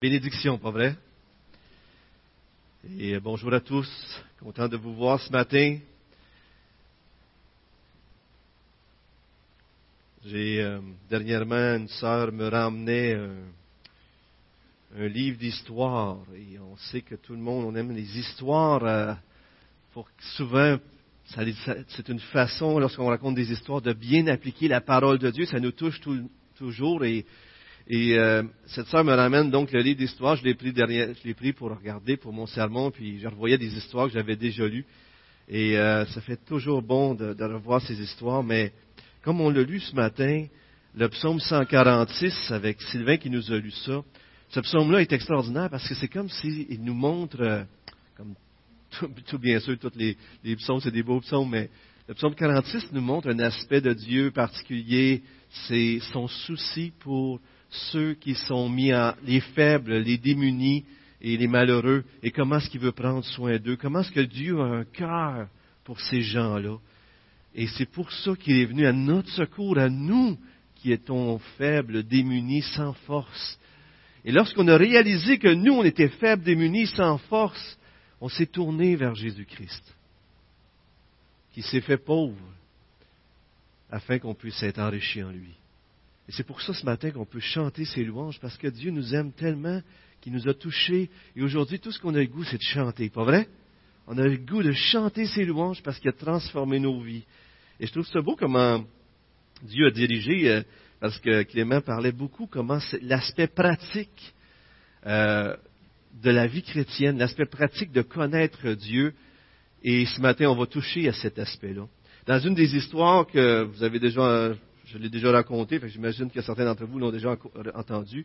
Bénédiction, pas vrai? Et bonjour à tous. Content de vous voir ce matin. J'ai euh, dernièrement une sœur me ramenait un, livre d'histoire et on sait que tout le monde on aime les histoires. Euh, souvent, c'est une façon lorsqu'on raconte des histoires de bien appliquer la parole de Dieu. Ça nous touche toujours et euh, cette sœur me ramène donc le livre d'histoire. Je l'ai pris derrière, je l'ai pris pour regarder pour mon sermon, puis je revoyais des histoires que j'avais déjà lues. Et euh, ça fait toujours bon de, de, revoir ces histoires. Mais comme on l'a lu ce matin, le psaume 146 avec Sylvain qui nous a lu ça, ce psaume-là est extraordinaire parce que c'est comme s'il nous montre, euh, comme tout, tout, bien sûr, tous les, les psaumes, c'est des beaux psaumes, mais le psaume 46 nous montre un aspect de Dieu particulier. C'est son souci pour ceux qui sont mis en, les faibles, les démunis et les malheureux, et comment est-ce qu'il veut prendre soin d'eux, comment est-ce que Dieu a un cœur pour ces gens-là? Et c'est pour ça qu'il est venu à notre secours, à nous qui étions faibles, démunis, sans force. Et lorsqu'on a réalisé que nous, on était faibles, démunis, sans force, on s'est tourné vers Jésus-Christ, qui s'est fait pauvre, afin qu'on puisse être enrichi en lui. Et c'est pour ça ce matin qu'on peut chanter ces louanges, parce que Dieu nous aime tellement qu'il nous a touchés. Et aujourd'hui, tout ce qu'on a le goût, c'est de chanter, pas vrai? On a le goût de chanter ces louanges parce qu'il a transformé nos vies. Et je trouve ça beau comment Dieu a dirigé, euh, parce que Clément parlait beaucoup comment l'aspect pratique euh, de la vie chrétienne, l'aspect pratique de connaître Dieu. Et ce matin, on va toucher à cet aspect-là. Dans une des histoires que vous avez déjà je l'ai déjà raconté, j'imagine que certains d'entre vous l'ont déjà entendu.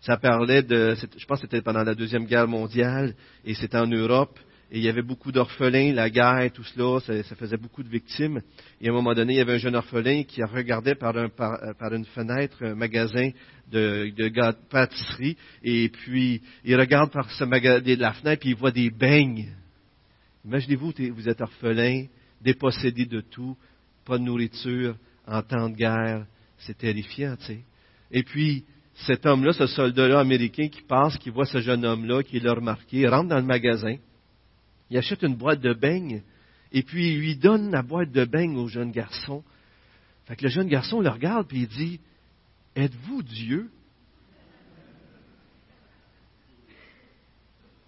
Ça parlait de, je pense que c'était pendant la Deuxième Guerre mondiale, et c'était en Europe, et il y avait beaucoup d'orphelins, la guerre, tout cela, ça, faisait beaucoup de victimes. Et à un moment donné, il y avait un jeune orphelin qui regardait par, par, une fenêtre un magasin de, de pâtisserie, et puis il regarde par ce magasin, la fenêtre, puis il voit des beignes. Imaginez-vous, vous êtes orphelin, dépossédé de tout, pas de nourriture, en temps de guerre. C'est terrifiant, tu sais. Et puis, cet homme-là, ce soldat-là américain qui passe, qui voit ce jeune homme-là, qui l'a remarqué, il rentre dans le magasin, il achète une boîte de beignes, et puis il lui donne la boîte de beignes au jeune garçon. Fait que le jeune garçon le regarde, puis il dit, Êtes-vous Dieu?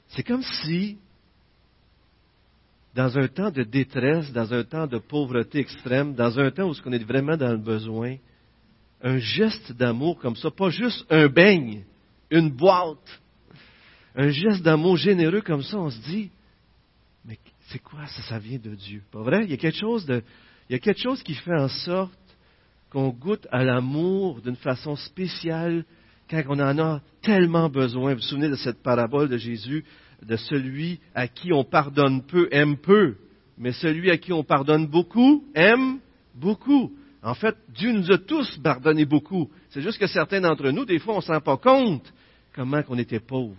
C'est comme si dans un temps de détresse, dans un temps de pauvreté extrême, dans un temps où on est vraiment dans le besoin, un geste d'amour comme ça, pas juste un beigne, une boîte, un geste d'amour généreux comme ça, on se dit, mais c'est quoi ça, ça vient de Dieu, pas vrai? Il y a quelque chose de, il y a quelque chose qui fait en sorte qu'on goûte à l'amour d'une façon spéciale quand on en a tellement besoin. Vous vous souvenez de cette parabole de Jésus de celui à qui on pardonne peu aime peu, mais celui à qui on pardonne beaucoup aime beaucoup. En fait, Dieu nous a tous pardonné beaucoup. C'est juste que certains d'entre nous, des fois, on ne se rend pas compte comment on était pauvres.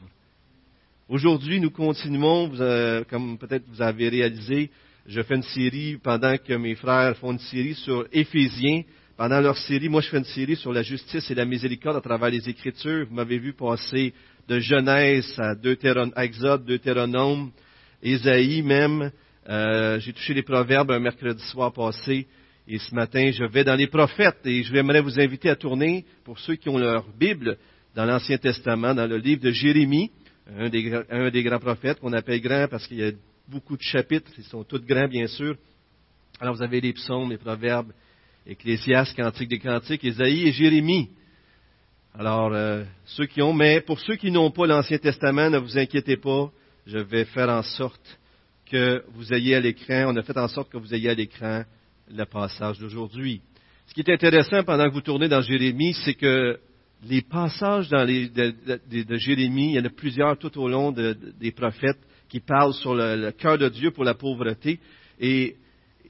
Aujourd'hui, nous continuons, euh, comme peut-être vous avez réalisé, je fais une série pendant que mes frères font une série sur Éphésiens. Pendant leur série, moi je fais une série sur la justice et la miséricorde à travers les Écritures. Vous m'avez vu passer de Genèse à, Deutéron Exode, Deutéronome, Ésaïe même. Euh, j'ai touché les proverbes un mercredi soir passé. Et ce matin, je vais dans les prophètes et je j'aimerais vous inviter à tourner, pour ceux qui ont leur Bible, dans l'Ancien Testament, dans le livre de Jérémie, un des, un des grands prophètes qu'on appelle grand parce qu'il y a beaucoup de chapitres, ils sont tous grands bien sûr. Alors vous avez les psaumes, les proverbes, Ecclésiastes, Cantiques des Cantiques, Ésaïe et Jérémie. Alors, euh, ceux qui ont, mais pour ceux qui n'ont pas l'Ancien Testament, ne vous inquiétez pas, je vais faire en sorte que vous ayez à l'écran, on a fait en sorte que vous ayez à l'écran le passage d'aujourd'hui. Ce qui est intéressant pendant que vous tournez dans Jérémie, c'est que les passages dans les, de, Jérémie, il y en a plusieurs tout au long des prophètes qui parlent sur le, cœur de Dieu pour la pauvreté. Et,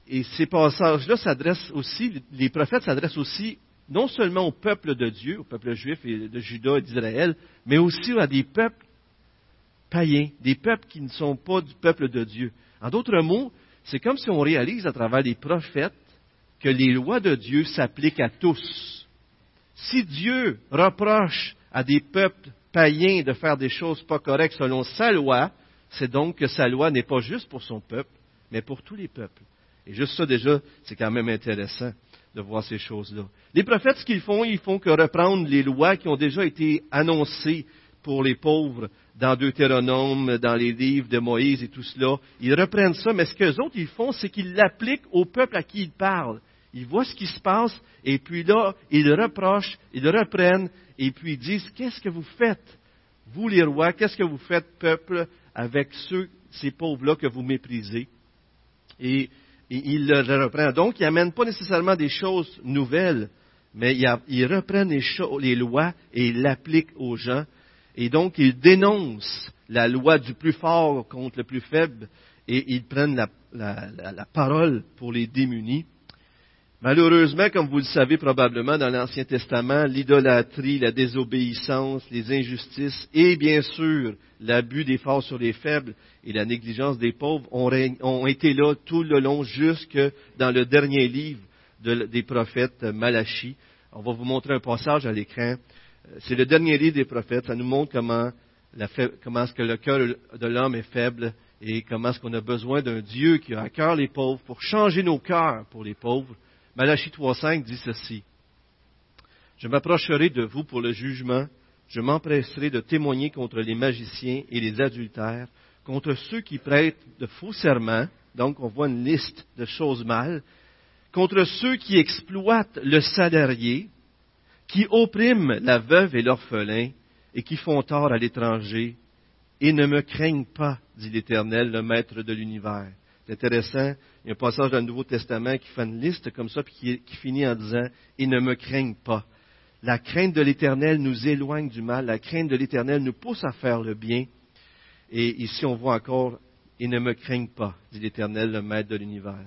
et ces passages-là s'adressent aussi, les prophètes s'adressent aussi non seulement au peuple de Dieu, au peuple juif et de Juda et d'Israël, mais aussi à des peuples païens, des peuples qui ne sont pas du peuple de Dieu. En d'autres mots, c'est comme si on réalise à travers les prophètes que les lois de Dieu s'appliquent à tous. Si Dieu reproche à des peuples païen de faire des choses pas correctes selon sa loi, c'est donc que sa loi n'est pas juste pour son peuple, mais pour tous les peuples. Et juste ça, déjà, c'est quand même intéressant de voir ces choses-là. Les prophètes, ce qu'ils font, ils font que reprendre les lois qui ont déjà été annoncées pour les pauvres dans Deutéronome, dans les livres de Moïse et tout cela. Ils reprennent ça, mais ce qu'eux autres, ils font, c'est qu'ils l'appliquent au peuple à qui ils parlent. Ils voient ce qui se passe, et puis là, ils reprochent, ils reprennent, et puis ils disent, qu'est-ce que vous faites, vous les rois, qu'est-ce que vous faites, peuple, avec ceux, ces pauvres-là que vous méprisez? Ils le reprennent. Donc, ils n'amènent pas nécessairement des choses nouvelles, mais ils reprennent les, lois et ils l'appliquent aux gens et donc, ils dénoncent la loi du plus fort contre le plus faible et ils prennent la, parole pour les démunis. Malheureusement, comme vous le savez probablement, dans l'Ancien Testament, l'idolâtrie, la désobéissance, les injustices et bien sûr l'abus des forts sur les faibles et la négligence des pauvres ont, été là tout le long jusque dans le dernier livre des prophètes Malachie. On va vous montrer un passage à l'écran c'est le dernier livre des prophètes. Ça nous montre comment, comment est-ce que le cœur de l'homme est faible et comment est-ce qu'on a besoin d'un Dieu qui a à cœur les pauvres pour changer nos cœurs pour les pauvres. Malachie 3.5 dit ceci. Je m'approcherai de vous pour le jugement. Je m'empresserai de témoigner contre les magiciens et les adultères, contre ceux qui prêtent de faux serments. Donc, on voit une liste de choses mal. Contre ceux qui exploitent le salarié, qui oppriment la veuve et l'orphelin, et qui font tort à l'étranger, et ne me craignent pas, dit l'Éternel, le Maître de l'univers. C'est intéressant, il y a un passage dans le Nouveau Testament qui fait une liste comme ça, puis qui, finit en disant, et ne me craignent pas. La crainte de l'Éternel nous éloigne du mal, la crainte de l'Éternel nous pousse à faire le bien. Et ici, on voit encore, et ne me craignent pas, dit l'Éternel, le Maître de l'univers.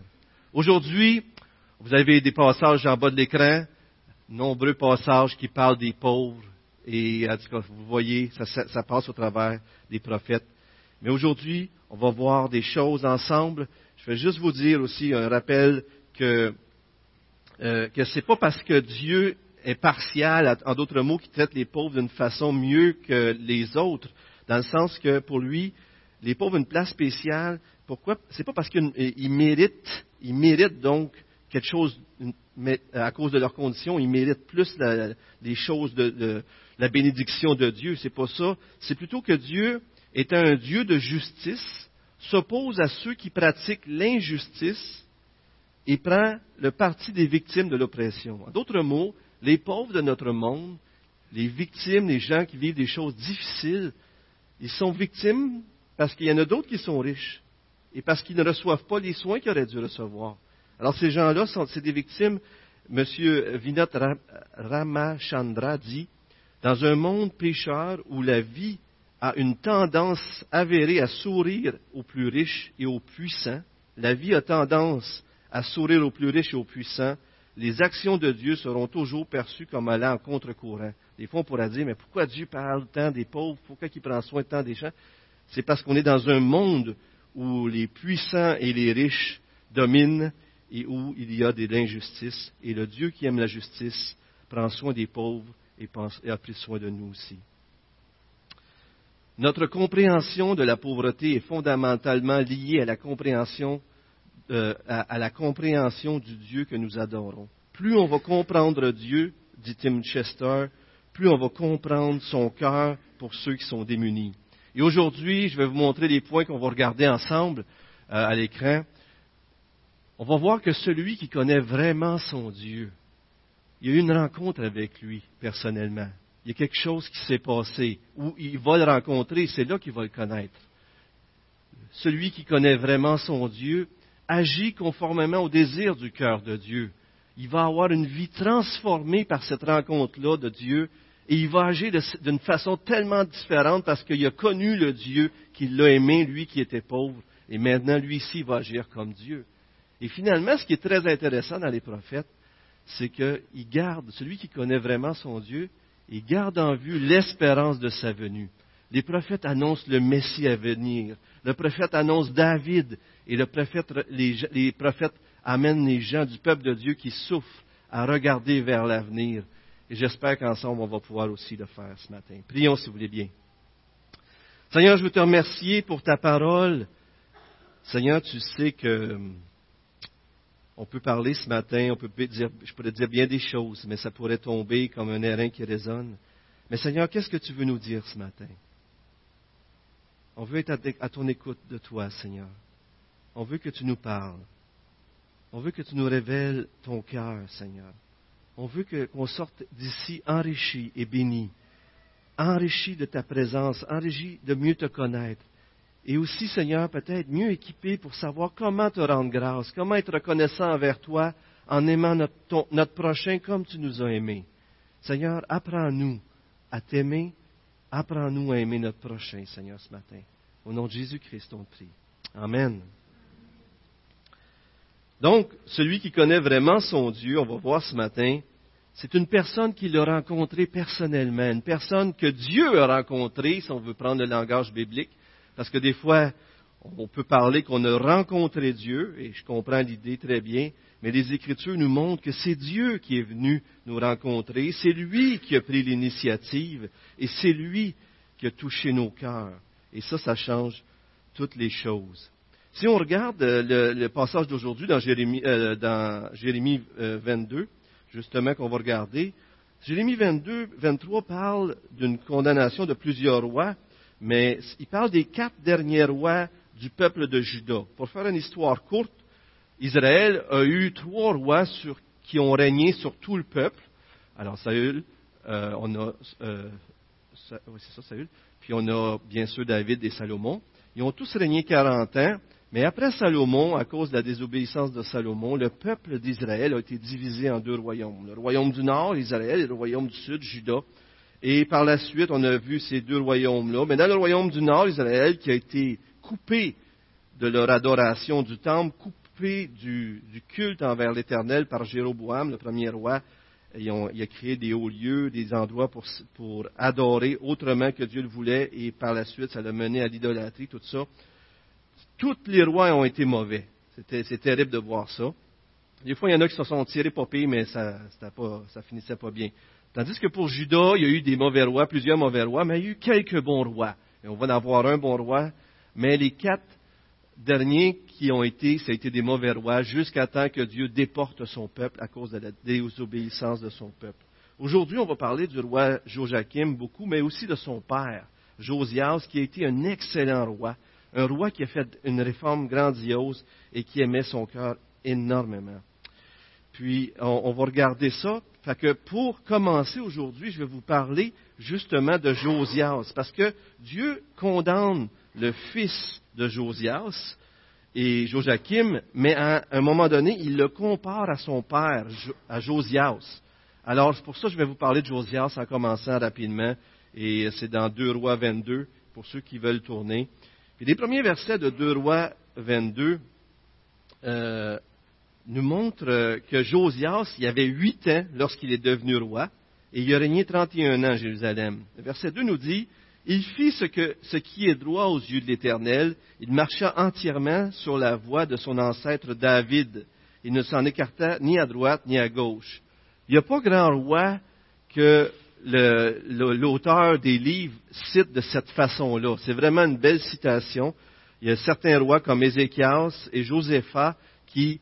Aujourd'hui, vous avez des passages en bas de l'écran, nombreux passages qui parlent des pauvres. Et en tout cas, vous voyez, ça, passe au travers des prophètes. Mais aujourd'hui, on va voir des choses ensemble. Je vais juste vous dire aussi un rappel que euh, que c'est pas parce que Dieu est partial, en d'autres mots, qu'il traite les pauvres d'une façon mieux que les autres, dans le sens que pour lui, les pauvres ont une place spéciale. Pourquoi? C'est pas parce qu'ils méritent, ils méritent donc quelque chose, à cause de leurs conditions, ils méritent plus les choses de, la bénédiction de Dieu. C'est pas ça. C'est plutôt que Dieu est un Dieu de justice, s'oppose à ceux qui pratiquent l'injustice et prend le parti des victimes de l'oppression. En d'autres mots, les pauvres de notre monde, les victimes, les gens qui vivent des choses difficiles, ils sont victimes parce qu'il y en a d'autres qui sont riches et parce qu'ils ne reçoivent pas les soins qu'ils auraient dû recevoir. Alors ces gens-là, c'est des victimes. Monsieur Vinod Ramachandra dit, dans un monde pécheur où la vie a une tendance avérée à sourire aux plus riches et aux puissants, la vie a tendance à sourire aux plus riches et aux puissants, les actions de Dieu seront toujours perçues comme allant en contre-courant. Des fois, on pourra dire, mais pourquoi Dieu parle tant des pauvres? Pourquoi il prend soin tant des gens? C'est parce qu'on est dans un monde où les puissants et les riches dominent et où il y a de l'injustice. Et le Dieu qui aime la justice prend soin des pauvres et, a pris soin de nous aussi. Notre compréhension de la pauvreté est fondamentalement liée à la compréhension, euh, à, la compréhension du Dieu que nous adorons. Plus on va comprendre Dieu, dit Tim Chester, plus on va comprendre son cœur pour ceux qui sont démunis. Et aujourd'hui, je vais vous montrer les points qu'on va regarder ensemble euh, à l'écran on va voir que celui qui connaît vraiment son Dieu, il y a eu une rencontre avec lui personnellement. Il y a quelque chose qui s'est passé, où il va le rencontrer, c'est là qu'il va le connaître. Celui qui connaît vraiment son Dieu agit conformément au désir du cœur de Dieu. Il va avoir une vie transformée par cette rencontre-là de Dieu et il va agir d'une façon tellement différente parce qu'il a connu le Dieu qui l'a aimé, lui qui était pauvre, et maintenant lui ici va agir comme Dieu. Et finalement, ce qui est très intéressant dans les prophètes, c'est qu'il garde, celui qui connaît vraiment son Dieu, il garde en vue l'espérance de sa venue. Les prophètes annoncent le Messie à venir. Le prophète annonce David. Et le prophète, les, les, prophètes amènent les gens du peuple de Dieu qui souffrent à regarder vers l'avenir. Et j'espère qu'ensemble, on va pouvoir aussi le faire ce matin. Prions si vous voulez bien. Seigneur, je veux te remercier pour ta parole. Seigneur, tu sais que on peut parler ce matin, on peut dire, je pourrais dire bien des choses, mais ça pourrait tomber comme un airain qui résonne. Mais Seigneur, qu'est-ce que tu veux nous dire ce matin? On veut être à ton écoute de toi, Seigneur. On veut que tu nous parles. On veut que tu nous révèles ton cœur, Seigneur. On veut qu'on sorte d'ici enrichi et béni, enrichi de ta présence, enrichi de mieux te connaître. Et aussi, Seigneur, peut-être mieux équipé pour savoir comment te rendre grâce, comment être reconnaissant envers toi en aimant notre, prochain comme tu nous as aimés. Seigneur, apprends-nous à t'aimer, apprends-nous à aimer notre prochain, Seigneur, ce matin. Au nom de Jésus-Christ, on prie. Amen. Donc, celui qui connaît vraiment son Dieu, on va voir ce matin, c'est une personne qu'il a rencontrée personnellement, une personne que Dieu a rencontrée, si on veut prendre le langage biblique, parce que des fois, on peut parler qu'on a rencontré Dieu, et je comprends l'idée très bien, mais les Écritures nous montrent que c'est Dieu qui est venu nous rencontrer, c'est lui qui a pris l'initiative, et c'est lui qui a touché nos cœurs. Et ça, ça change toutes les choses. Si on regarde euh, le, passage d'aujourd'hui dans Jérémie, euh, dans Jérémie 22, euh, justement qu'on va regarder, Jérémie 22, 23 parle d'une condamnation de plusieurs rois, mais il parle des quatre derniers rois du peuple de Juda. Pour faire une histoire courte, Israël a eu trois rois qui ont régné sur tout le peuple. Alors Saül, on a, c'est ça Saül, puis on a bien sûr David et Salomon. Ils ont tous régné 40 ans. Mais après Salomon, à cause de la désobéissance de Salomon, le peuple d'Israël a été divisé en deux royaumes. Le royaume du nord, Israël, et le royaume du sud, Juda. Et par la suite, on a vu ces deux royaumes-là. Mais dans le royaume du nord, Israël, qui a été coupé de leur adoration du temple, coupé du, culte envers l'Éternel par Jéroboam, le premier roi, il a créé des hauts lieux, des endroits pour, adorer autrement que Dieu le voulait, et par la suite, ça l'a mené à l'idolâtrie, tout ça tous les rois ont été mauvais. C'est terrible de voir ça. Des fois, il y en a qui se sont tirés pas mais ça, finissait pas bien. Tandis que pour Judas, il y a eu des mauvais rois, plusieurs mauvais rois, mais il y a eu quelques bons rois. Et on va en avoir un bon roi, mais les quatre derniers qui ont été, ça a été des mauvais rois, jusqu'à temps que Dieu déporte son peuple à cause de la désobéissance de son peuple. Aujourd'hui, on va parler du roi Joachim beaucoup, mais aussi de son père, Josias, qui a été un excellent roi, un roi qui a fait une réforme grandiose et qui aimait son cœur énormément. Puis, on, va regarder ça. Fait que pour commencer aujourd'hui, je vais vous parler justement de Josias, parce que Dieu condamne le fils de Josias et Joachim, mais à un moment donné, il le compare à son père, à Josias. Alors, c'est pour ça que je vais vous parler de Josias en commençant rapidement, et c'est dans 2 Rois 22, pour ceux qui veulent tourner. Les premiers versets de 2 Rois 22 euh, nous montrent que Josias, il avait huit ans lorsqu'il est devenu roi, et il a régné 31 ans à Jérusalem. Le verset 2 nous dit, il fit ce, qui est droit aux yeux de l'Éternel, il marcha entièrement sur la voie de son ancêtre David, il ne s'en écarta ni à droite ni à gauche. Il n'y a pas grand roi que l'auteur des livres cite de cette façon-là. C'est vraiment une belle citation. Il y a certains rois comme Ézéchias et Joséphat qui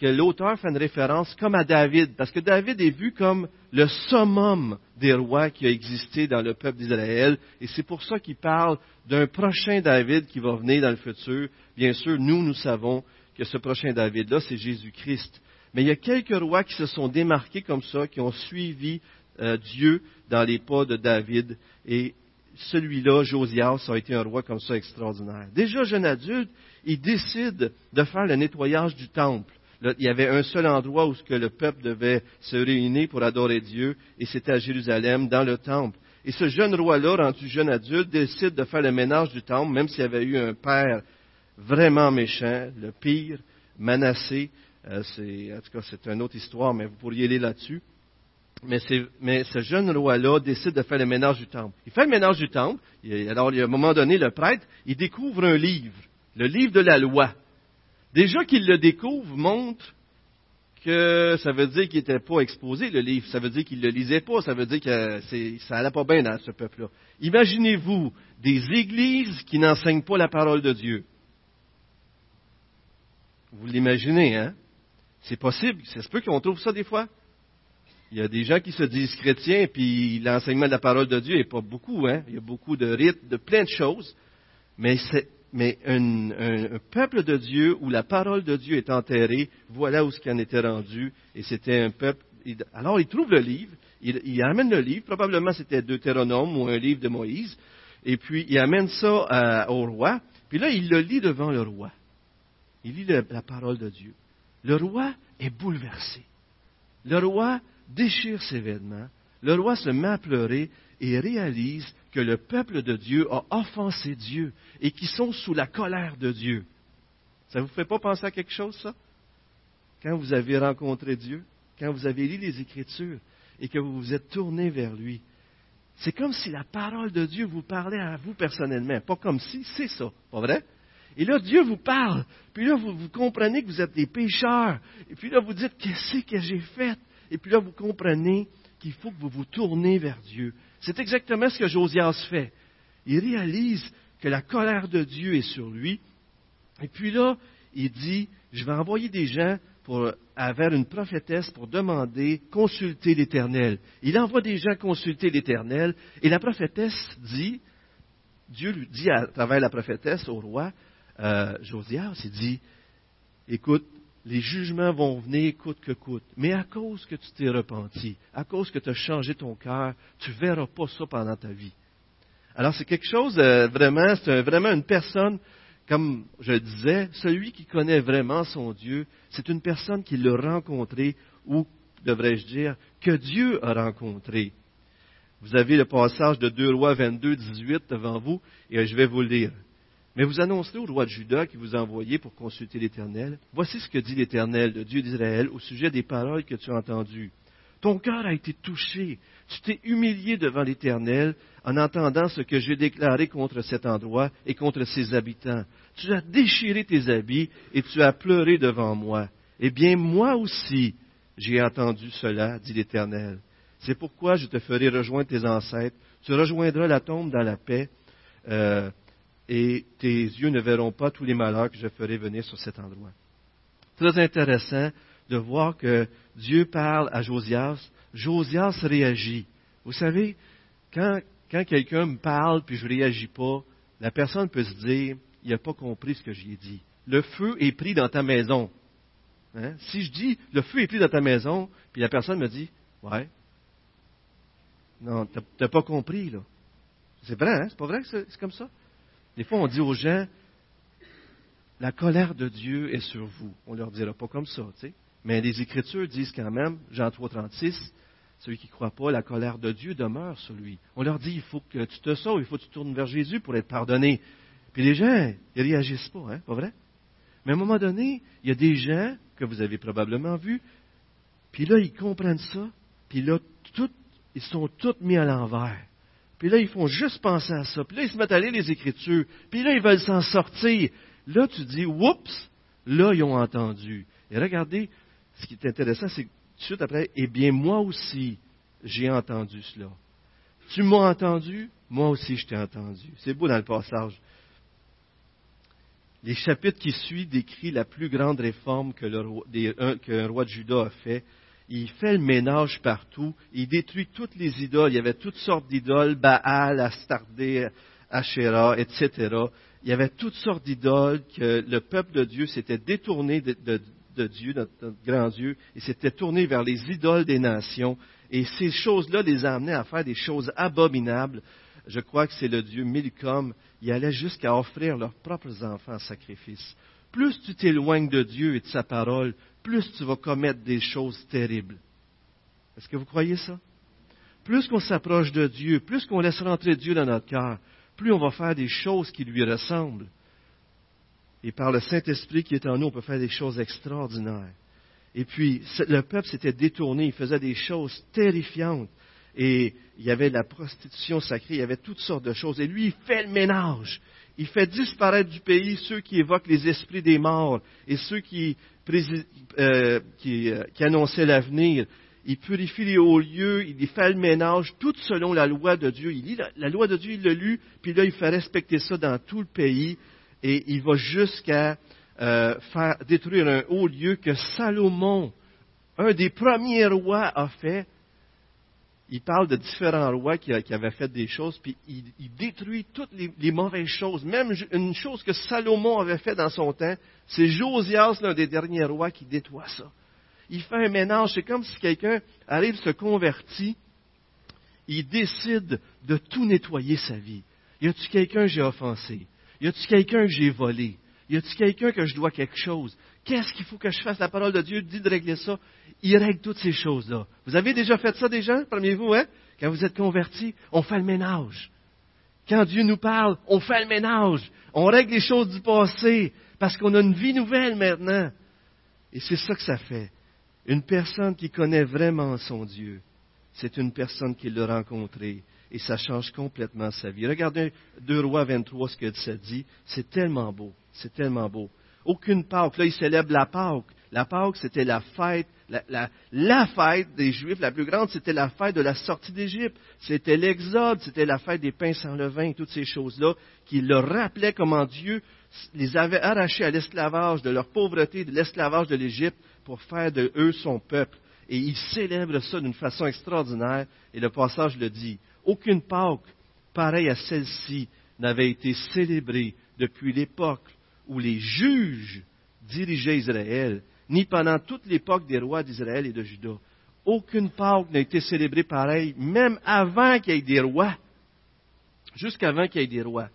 que l'auteur fait une référence comme à David, parce que David est vu comme le summum des rois qui a existé dans le peuple d'Israël, et c'est pour ça qu'il parle d'un prochain David qui va venir dans le futur. Bien sûr, nous, nous savons que ce prochain David-là, c'est Jésus-Christ. Mais il y a quelques rois qui se sont démarqués comme ça, qui ont suivi euh, Dieu dans les pas de David. Et celui-là, Josias, a été un roi comme ça extraordinaire. Déjà jeune adulte, il décide de faire le nettoyage du temple. Il y avait un seul endroit où que le peuple devait se réunir pour adorer Dieu, et c'était à Jérusalem, dans le temple. Et ce jeune roi-là, rendu jeune adulte, décide de faire le ménage du temple, même s'il avait eu un père vraiment méchant, le pire, Manassé. Euh, en tout cas, c'est une autre histoire, mais vous pourriez aller là-dessus. Mais, ce jeune roi-là décide de faire le ménage du temple. Il fait le ménage du temple. alors, à un moment donné, le prêtre, il découvre un livre, le livre de la loi. Déjà qu'il le découvre montre que ça veut dire qu'il n'était pas exposé, le livre. Ça veut dire qu'il ne le lisait pas. Ça veut dire que ça n'allait pas bien dans ce peuple-là. Imaginez-vous des églises qui n'enseignent pas la parole de Dieu. Vous l'imaginez, hein? C'est possible. C'est se peut qu'on trouve ça des fois. Il y a des gens qui se disent chrétiens, puis l'enseignement de la parole de Dieu n'est pas beaucoup, hein? Il y a beaucoup de rites, de plein de choses. Mais, mais un, peuple de Dieu où la parole de Dieu est enterrée, voilà où ce qui en était rendu. Et c'était un peuple. Alors, il trouve le livre, il, amène le livre, probablement c'était Deutéronome ou un livre de Moïse, et puis il amène ça au roi, puis là, il le lit devant le roi. Il lit la parole de Dieu. Le roi est bouleversé. Le roi déchire ses vêtements. Le roi se met à pleurer et réalise que le peuple de Dieu a offensé Dieu et qu'ils sont sous la colère de Dieu. Ça ne vous fait pas penser à quelque chose, ça? Quand vous avez rencontré Dieu, quand vous avez lu les Écritures et que vous vous êtes tourné vers lui, c'est comme si la parole de Dieu vous parlait à vous personnellement. Pas comme si, c'est ça, pas vrai? Et là, Dieu vous parle. Puis là, vous, vous comprenez que vous êtes des pécheurs. Et puis là, vous dites, qu'est-ce que j'ai fait? Et puis là, vous comprenez qu'il faut que vous vous tournez vers Dieu. C'est exactement ce que Josias fait. Il réalise que la colère de Dieu est sur lui. Et puis là, il dit, je vais envoyer des gens pour, vers une prophétesse pour demander, consulter l'Éternel. Il envoie des gens consulter l'Éternel. Et la prophétesse dit, Dieu lui dit à travers la prophétesse au roi, euh, Josias, il dit, écoute, les jugements vont venir coûte que coûte, mais à cause que tu t'es repenti, à cause que tu as changé ton cœur, tu ne verras pas ça pendant ta vie. Alors c'est quelque chose vraiment, c'est vraiment une personne, comme je disais, celui qui connaît vraiment son Dieu, c'est une personne qui l'a rencontré, ou devrais-je dire, que Dieu a rencontré. Vous avez le passage de 2 Rois 22, 18 devant vous, et je vais vous le lire. Mais vous annoncerez au roi de Juda qui vous a pour consulter l'Éternel. Voici ce que dit l'Éternel, le Dieu d'Israël, au sujet des paroles que tu as entendues. Ton cœur a été touché. Tu t'es humilié devant l'Éternel en entendant ce que j'ai déclaré contre cet endroit et contre ses habitants. Tu as déchiré tes habits et tu as pleuré devant moi. Eh bien, moi aussi, j'ai entendu cela, dit l'Éternel. C'est pourquoi je te ferai rejoindre tes ancêtres. Tu rejoindras la tombe dans la paix. Euh, et tes yeux ne verront pas tous les malheurs que je ferai venir sur cet endroit. Très intéressant de voir que Dieu parle à Josias. Josias réagit. Vous savez, quand, quelqu'un me parle puis je ne réagis pas, la personne peut se dire, il n'a pas compris ce que j'ai dit. Le feu est pris dans ta maison. Hein? Si je dis, le feu est pris dans ta maison, puis la personne me dit, ouais, non, tu n'as pas compris, là. C'est vrai, hein? C'est pas vrai que c'est comme ça? Des fois, on dit aux gens, la colère de Dieu est sur vous. On leur dira pas comme ça, tu sais. Mais les Écritures disent quand même, Jean 3, 36, celui qui ne croit pas, la colère de Dieu demeure sur lui. On leur dit, il faut que tu te sauves, il faut que tu tournes vers Jésus pour être pardonné. Puis les gens, ils réagissent pas, hein, pas vrai? Mais à un moment donné, il y a des gens que vous avez probablement vus, puis là, ils comprennent ça, puis là, ils sont tous mis à l'envers. Puis là, ils font juste penser à ça. Puis là, ils se mettent à lire les Écritures. Puis là, ils veulent s'en sortir. Là, tu dis, oups, là, ils ont entendu. Et regardez, ce qui est intéressant, c'est que tout de suite après, eh bien, moi aussi, j'ai entendu cela. Tu m'as entendu, moi aussi, je t'ai entendu. C'est beau dans le passage. Les chapitres qui suivent décrivent la plus grande réforme qu'un roi de Juda a fait il fait le ménage partout, il détruit toutes les idoles, il y avait toutes sortes d'idoles, Baal, Astardé, Asherah, etc. Il y avait toutes sortes d'idoles que le peuple de Dieu s'était détourné de, Dieu, notre, grand Dieu, et s'était tourné vers les idoles des nations, et ces choses-là les amenaient à faire des choses abominables. Je crois que c'est le Dieu Milcom, il allait jusqu'à offrir leurs propres enfants en sacrifice. Plus tu t'éloignes de Dieu et de sa parole, plus tu vas commettre des choses terribles. Est-ce que vous croyez ça? Plus qu'on s'approche de Dieu, plus qu'on laisse rentrer Dieu dans notre cœur, plus on va faire des choses qui lui ressemblent. Et par le Saint-Esprit qui est en nous, on peut faire des choses extraordinaires. Et puis, le peuple s'était détourné, il faisait des choses terrifiantes. Et il y avait la prostitution sacrée, il y avait toutes sortes de choses. Et lui, il fait le ménage. Il fait disparaître du pays ceux qui évoquent les esprits des morts et ceux qui euh, qui, annonçait l'avenir. Il purifie les hauts lieux, il fait le ménage, tout selon la loi de Dieu. Il lit la, loi de Dieu, il l'a lu, puis là, il fait respecter ça dans tout le pays, et il va jusqu'à faire détruire un haut lieu que Salomon, un des premiers rois, a fait il parle de différents rois qui, avaient fait des choses, puis il, détruit toutes les, mauvaises choses. Même une chose que Salomon avait fait dans son temps, c'est Josias, l'un des derniers rois, qui détruit ça. Il fait un ménage. C'est comme si quelqu'un arrive, se convertit, il décide de tout nettoyer sa vie. Y a-t-il quelqu'un que j'ai offensé? Y a-t-il quelqu'un que j'ai volé? Y a-t-il quelqu'un que je dois quelque chose? Qu'est-ce qu'il faut que je fasse? La parole de Dieu dit de régler ça. Il règle toutes ces choses-là. Vous avez déjà fait ça déjà, parmi vous, hein? Quand vous êtes convertis, on fait le ménage. Quand Dieu nous parle, on fait le ménage. On règle les choses du passé parce qu'on a une vie nouvelle maintenant. Et c'est ça que ça fait. Une personne qui connaît vraiment son Dieu, c'est une personne qui l'a rencontré et ça change complètement sa vie. Regardez 2 Rois 23, ce que ça dit. C'est tellement beau. C'est tellement beau. Aucune Pâque. Là, ils célèbrent la Pâque. La Pâque, c'était la fête, la, fête des Juifs, la plus grande, c'était la fête de la sortie d'Égypte. C'était l'Exode, c'était la fête des pains sans levain, toutes ces choses-là, qui leur rappelaient comment Dieu les avait arrachés à l'esclavage, de leur pauvreté, de l'esclavage de l'Égypte, pour faire de eux son peuple. Et ils célèbrent ça d'une façon extraordinaire, et le passage le dit. Aucune Pâque pareille à celle-ci n'avait été célébrée depuis l'époque où les juges dirigeaient Israël, ni pendant toute l'époque des rois d'Israël et de Juda. Aucune Pâque n'a été célébrée pareille, même avant qu'il y ait des rois. Jusqu'avant qu'il y ait des rois.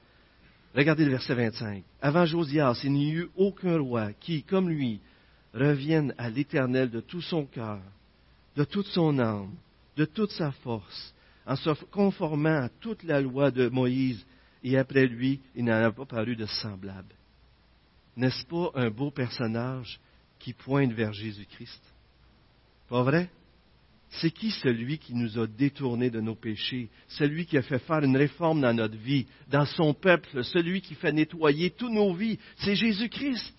Regardez le verset 25. Avant Josias, il n'y eut aucun roi qui, comme lui, revienne à l'Éternel de tout son cœur, de toute son âme, de toute sa force, en se conformant à toute la loi de Moïse, et après lui, il n'en a pas paru de semblable. N'est-ce pas un beau personnage qui pointe vers Jésus-Christ? Pas vrai? C'est qui celui qui nous a détournés de nos péchés, celui qui a fait faire une réforme dans notre vie, dans son peuple, celui qui fait nettoyer toutes nos vies? C'est Jésus-Christ.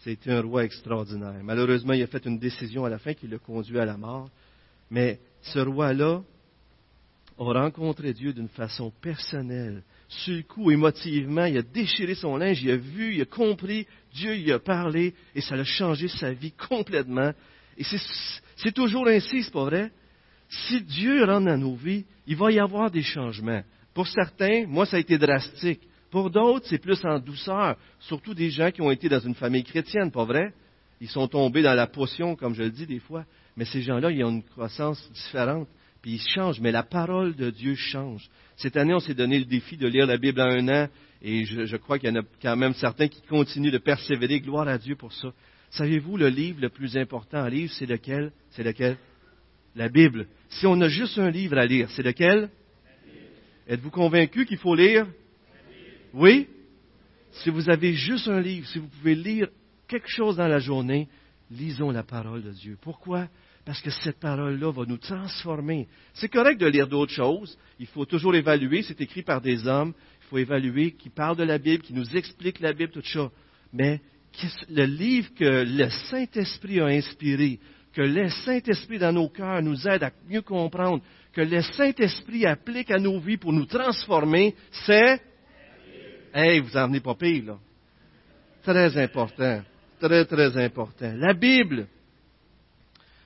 C'est un roi extraordinaire. Malheureusement, il a fait une décision à la fin qui le conduit à la mort. Mais ce roi-là, a rencontré Dieu d'une façon personnelle. Sur le coup, émotivement, il a déchiré son linge, il a vu, il a compris, Dieu il a parlé, et ça a changé sa vie complètement. Et c'est toujours ainsi, c'est pas vrai? Si Dieu rentre dans nos vies, il va y avoir des changements. Pour certains, moi, ça a été drastique. Pour d'autres, c'est plus en douceur. Surtout des gens qui ont été dans une famille chrétienne, pas vrai? Ils sont tombés dans la potion, comme je le dis des fois. Mais ces gens-là, ils ont une croissance différente puis il change, mais la parole de Dieu change. Cette année, on s'est donné le défi de lire la Bible en un an, et je, crois qu'il y en a quand même certains qui continuent de persévérer. Gloire à Dieu pour ça. Savez-vous, le livre le plus important à lire, c'est lequel? C'est lequel? La Bible. Si on a juste un livre à lire, c'est lequel? Êtes-vous convaincu qu'il faut lire? Oui? Si vous avez juste un livre, si vous pouvez lire quelque chose dans la journée, lisons la parole de Dieu. Pourquoi? Parce que cette parole-là va nous transformer. C'est correct de lire d'autres choses. Il faut toujours évaluer. C'est écrit par des hommes. Il faut évaluer qui parlent de la Bible, qui nous expliquent la Bible, tout ça. Mais le livre que le Saint-Esprit a inspiré, que le Saint-Esprit dans nos cœurs nous aide à mieux comprendre, que le Saint-Esprit applique à nos vies pour nous transformer, c'est... Hey, vous en venez pas pire, là. Très important. Très, très important. La Bible,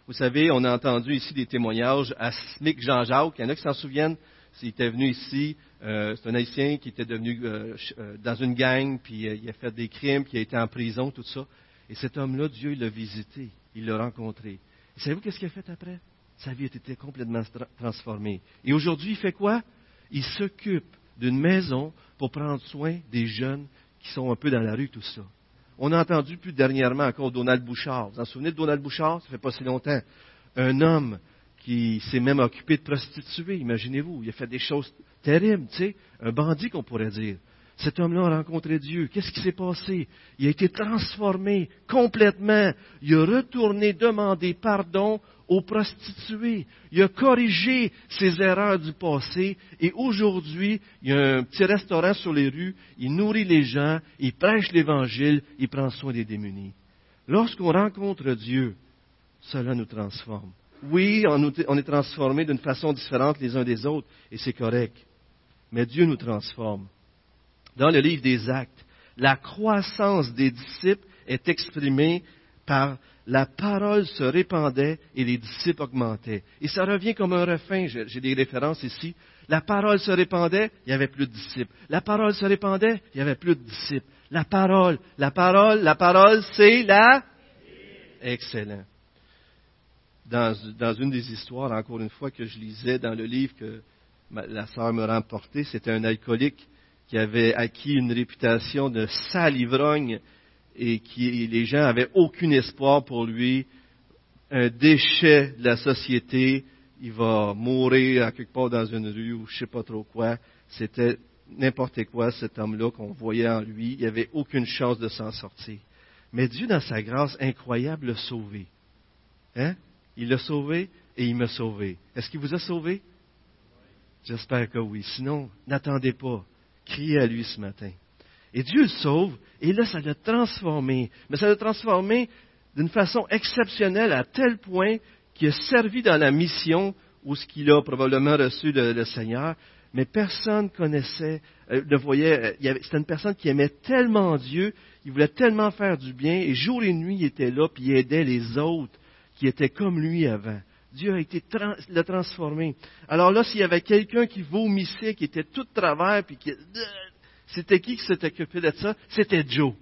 vous savez, on a entendu ici des témoignages à Smic Jean-Jacques. Il y en a qui s'en souviennent. Il était venu ici, euh, c'est un haïtien qui était devenu euh, euh, dans une gang, puis il a fait des crimes, puis il a été en prison, tout ça. Et cet homme-là, Dieu l'a visité, il l'a rencontré. Et savez-vous qu'est-ce qu'il a fait après? Sa vie a été complètement transformée. Et aujourd'hui, il fait quoi? Il s'occupe d'une maison pour prendre soin des jeunes qui sont un peu dans la rue, tout ça. On a entendu plus dernièrement encore Donald Bouchard. Vous en souvenez de Donald Bouchard? Ça fait pas si longtemps. Un homme qui s'est même occupé de prostituer, imaginez-vous. Il a fait des choses terribles, tu sais. Un bandit qu'on pourrait dire. Cet homme-là a rencontré Dieu. Qu'est-ce qui s'est passé? Il a été transformé complètement. Il a retourné demander pardon aux prostituées. Il a corrigé ses erreurs du passé et aujourd'hui, il y a un petit restaurant sur les rues, il nourrit les gens, il prêche l'Évangile, il prend soin des démunis. Lorsqu'on rencontre Dieu, cela nous transforme. Oui, on est transformé d'une façon différente les uns des autres, et c'est correct. Mais Dieu nous transforme. Dans le livre des Actes, la croissance des disciples est exprimée par la parole se répandait et les disciples augmentaient. Et ça revient comme un refrain, j'ai des références ici. La parole se répandait, il y avait plus de disciples. La parole se répandait, il y avait plus de disciples. La parole, la parole, la parole, c'est la... Excellent dans, une des histoires, encore une fois, que je lisais dans le livre que la sœur me remportait, c'était un alcoolique qui avait acquis une réputation de sale ivrogne et qui les gens avaient aucun espoir pour lui, un déchet de la société, il va mourir à quelque part dans une rue ou je sais pas trop quoi. C'était n'importe quoi cet homme-là qu'on voyait en lui, il n'y avait aucune chance de s'en sortir. Mais Dieu, dans sa grâce incroyable, l'a sauvé. Hein? Il l'a sauvé et il m'a sauvé. Est-ce qu'il vous a sauvé? J'espère que oui. Sinon, n'attendez pas. Criez à lui ce matin. Et Dieu le sauve, et là, ça l'a transformé. Mais ça l'a transformé d'une façon exceptionnelle à tel point qu'il a servi dans la mission où ce qu'il a probablement reçu le, Seigneur, mais personne ne connaissait, euh, le voyait. Euh, c'était une personne qui aimait tellement Dieu, il voulait tellement faire du bien, et jour et nuit, il était là, puis il aidait les autres qui était comme lui avant. Dieu a été l'a transformé. Alors là, s'il y avait quelqu'un qui vomissait, qui était tout de travers, puis qui c'était qui qui s'était occupé de ça? C'était Joe.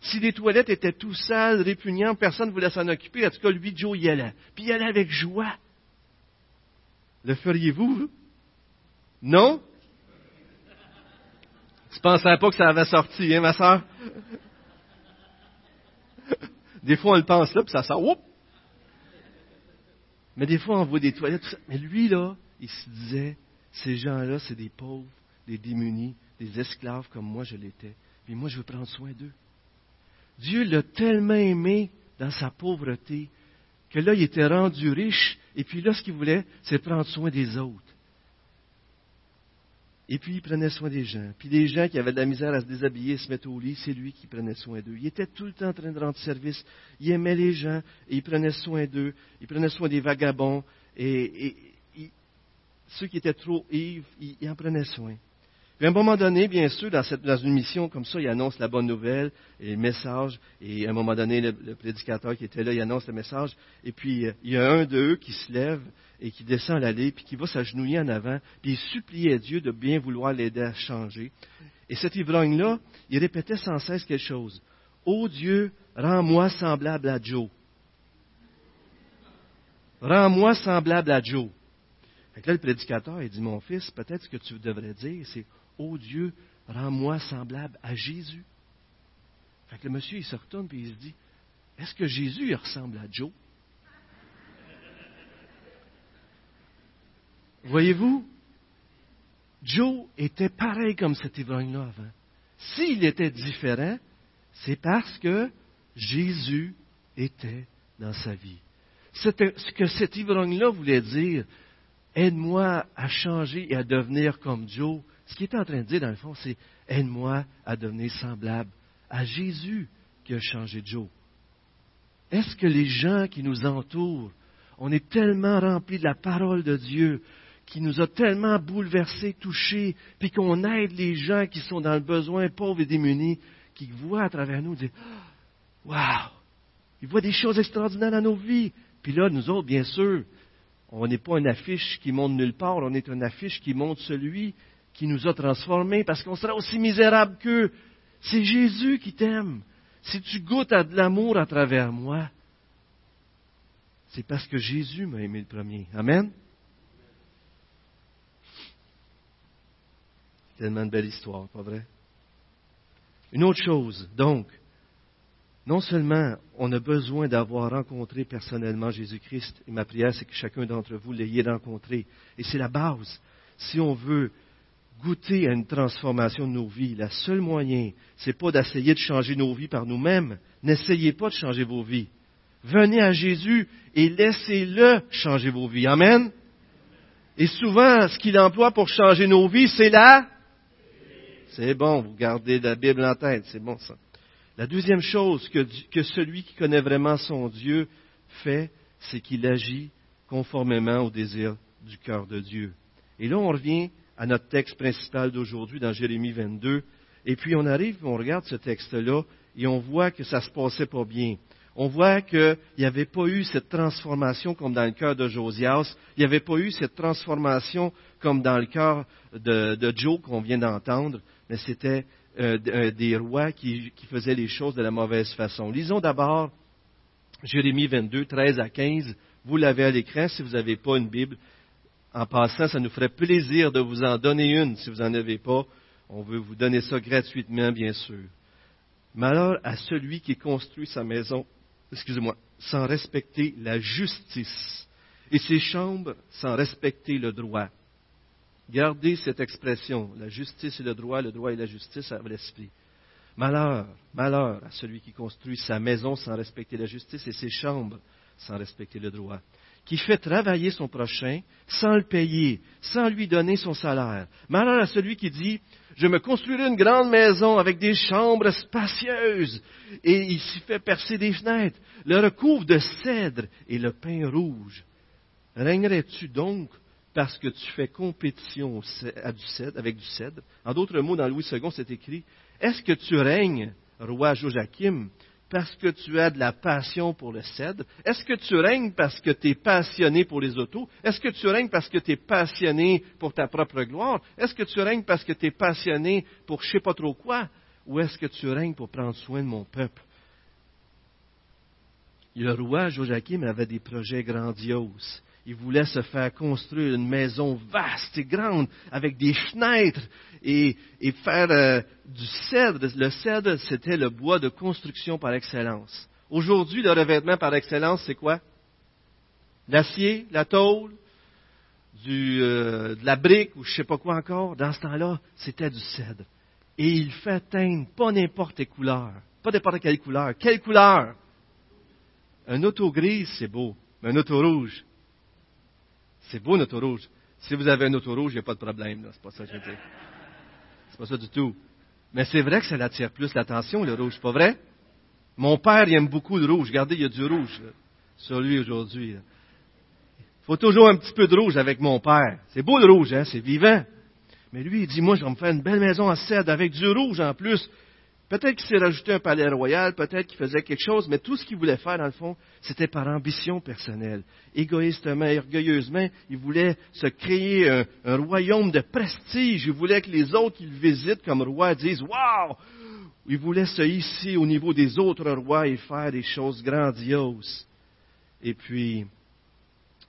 Si les toilettes étaient tout sales, répugnantes, personne ne voulait s'en occuper. En tout cas, lui, Joe, y allait. Puis il allait avec joie. Le feriez-vous Non? Tu pensais pas que ça avait sorti, hein, ma soeur Des fois, on le pense là, puis ça sort. Mais des fois, on voit des toilettes, tout ça. Mais lui, là, il se disait, ces gens-là, c'est des pauvres, des démunis, des esclaves comme moi je l'étais. Puis moi, je veux prendre soin d'eux. Dieu l'a tellement aimé dans sa pauvreté que là, il était rendu riche. Et puis là, ce qu'il voulait, c'est prendre soin des autres. Et puis il prenait soin des gens. Puis les gens qui avaient de la misère à se déshabiller, se mettre au lit, c'est lui qui prenait soin d'eux. Il était tout le temps en train de rendre service. Il aimait les gens et il prenait soin d'eux. Il prenait soin des vagabonds et, ceux qui étaient trop ivres, il en prenait soin. Puis à un moment donné, bien sûr, dans, une mission comme ça, il annonce la bonne nouvelle et le message. Et à un moment donné, le, prédicateur qui était là, il annonce le message. Et puis, euh, il y a un d'eux qui se lève et qui descend l'allée, puis qui va s'agenouiller en avant, puis il suppliait Dieu de bien vouloir l'aider à changer. Et cet ivrogne-là, il répétait sans cesse quelque chose. Ô oh Dieu, rends-moi semblable à Joe. Rends-moi semblable à Joe. Fait là, le prédicateur, il dit, mon fils, peut-être ce que tu devrais dire, c'est Ô Dieu, rends-moi semblable à Jésus. Fait que le monsieur, il se retourne et il se dit Est-ce que Jésus ressemble à Joe? Voyez-vous, Joe était pareil comme cet ivrogne-là avant. S'il était différent, c'est parce que Jésus était dans sa vie. Ce que cet ivrogne-là voulait dire, aide-moi à changer et à devenir comme Joe, ce qu'il est en train de dire, dans le fond, c'est aide-moi à devenir semblable à Jésus qui a changé Joe. Est-ce que les gens qui nous entourent, on est tellement remplis de la parole de Dieu, qui nous a tellement bouleversés, touchés, puis qu'on aide les gens qui sont dans le besoin, pauvres et démunis, qui voient à travers nous, dire Waouh Ils voient des choses extraordinaires dans nos vies. Puis là, nous autres, bien sûr, on n'est pas une affiche qui montre nulle part, on est une affiche qui montre celui qui nous a transformés parce qu'on sera aussi misérable qu'eux. C'est Jésus qui t'aime. Si tu goûtes à de l'amour à travers moi, c'est parce que Jésus m'a aimé le premier. Amen? Tellement de belle histoire, pas vrai? Une autre chose, donc, non seulement on a besoin d'avoir rencontré personnellement Jésus-Christ, et ma prière c'est que chacun d'entre vous l'ayez rencontré, et c'est la base. Si on veut goûter à une transformation de nos vies, le seul moyen, c'est pas d'essayer de changer nos vies par nous-mêmes. N'essayez pas de changer vos vies. Venez à Jésus et laissez-le changer vos vies. Amen. Et souvent, ce qu'il emploie pour changer nos vies, c'est là. C'est bon, vous gardez la Bible en tête, c'est bon ça. La deuxième chose que, que celui qui connaît vraiment son Dieu fait, c'est qu'il agit conformément au désir du cœur de Dieu. Et là, on revient à notre texte principal d'aujourd'hui dans Jérémie 22. Et puis on arrive, on regarde ce texte-là et on voit que ça se passait pas bien. On voit qu'il n'y avait pas eu cette transformation comme dans le cœur de Josias. Il n'y avait pas eu cette transformation comme dans le cœur de, Joe qu'on vient d'entendre. Mais c'était euh, euh, des rois qui, qui faisaient les choses de la mauvaise façon. Lisons d'abord Jérémie 22, 13 à 15. Vous l'avez à l'écran si vous n'avez pas une Bible. En passant, ça nous ferait plaisir de vous en donner une si vous n'en avez pas. On veut vous donner ça gratuitement, bien sûr. Malheur à celui qui construit sa maison, excusez-moi, sans respecter la justice et ses chambres sans respecter le droit. Gardez cette expression, la justice et le droit, le droit et la justice à l'esprit. Malheur, malheur à celui qui construit sa maison sans respecter la justice et ses chambres sans respecter le droit qui fait travailler son prochain sans le payer, sans lui donner son salaire. Malheur à celui qui dit, je me construirai une grande maison avec des chambres spacieuses, et il s'y fait percer des fenêtres, le recouvre de cèdre et le pain rouge. Régnerais-tu donc parce que tu fais compétition avec du cèdre? En d'autres mots, dans Louis II, c'est écrit, est-ce que tu règnes, roi Joachim, parce que tu as de la passion pour le cèdre? Est-ce que tu règnes parce que tu es passionné pour les autos? Est-ce que tu règnes parce que tu es passionné pour ta propre gloire? Est-ce que tu règnes parce que tu es passionné pour je ne sais pas trop quoi? Ou est-ce que tu règnes pour prendre soin de mon peuple? Le roi Joachim avait des projets grandioses il voulait se faire construire une maison vaste et grande avec des fenêtres et, faire euh, du cèdre. Le cèdre, c'était le bois de construction par excellence. Aujourd'hui, le revêtement par excellence, c'est quoi? L'acier, la tôle, euh, de la brique ou je ne sais pas quoi encore. Dans ce temps-là, c'était du cèdre. Et il fait teindre pas n'importe quelle couleur. Pas n'importe quelle couleur. Quelle couleur? Un auto grise, c'est beau. Mais un auto rouge, c'est beau notre rouge. Si vous avez un auto rouge, il n'y a pas de problème. C'est pas ça que je veux dire. C'est pas ça du tout. Mais c'est vrai que ça attire plus l'attention, le rouge, pas vrai? Mon père, il aime beaucoup le rouge. Regardez, il y a du rouge sur lui aujourd'hui. Il faut toujours un petit peu de rouge avec mon père. C'est beau le rouge, hein? c'est vivant. Mais lui, il dit, moi, je vais me faire une belle maison en cèdre avec du rouge en plus. Peut-être qu'il s'est rajouté un palais royal, peut-être qu'il faisait quelque chose, mais tout ce qu'il voulait faire, dans le fond, c'était par ambition personnelle. Égoïstement, orgueilleusement, il voulait se créer un, royaume de prestige. Il voulait que les autres qui le visitent comme roi disent Waouh Il voulait se hisser au niveau des autres rois et faire des choses grandioses. Et puis,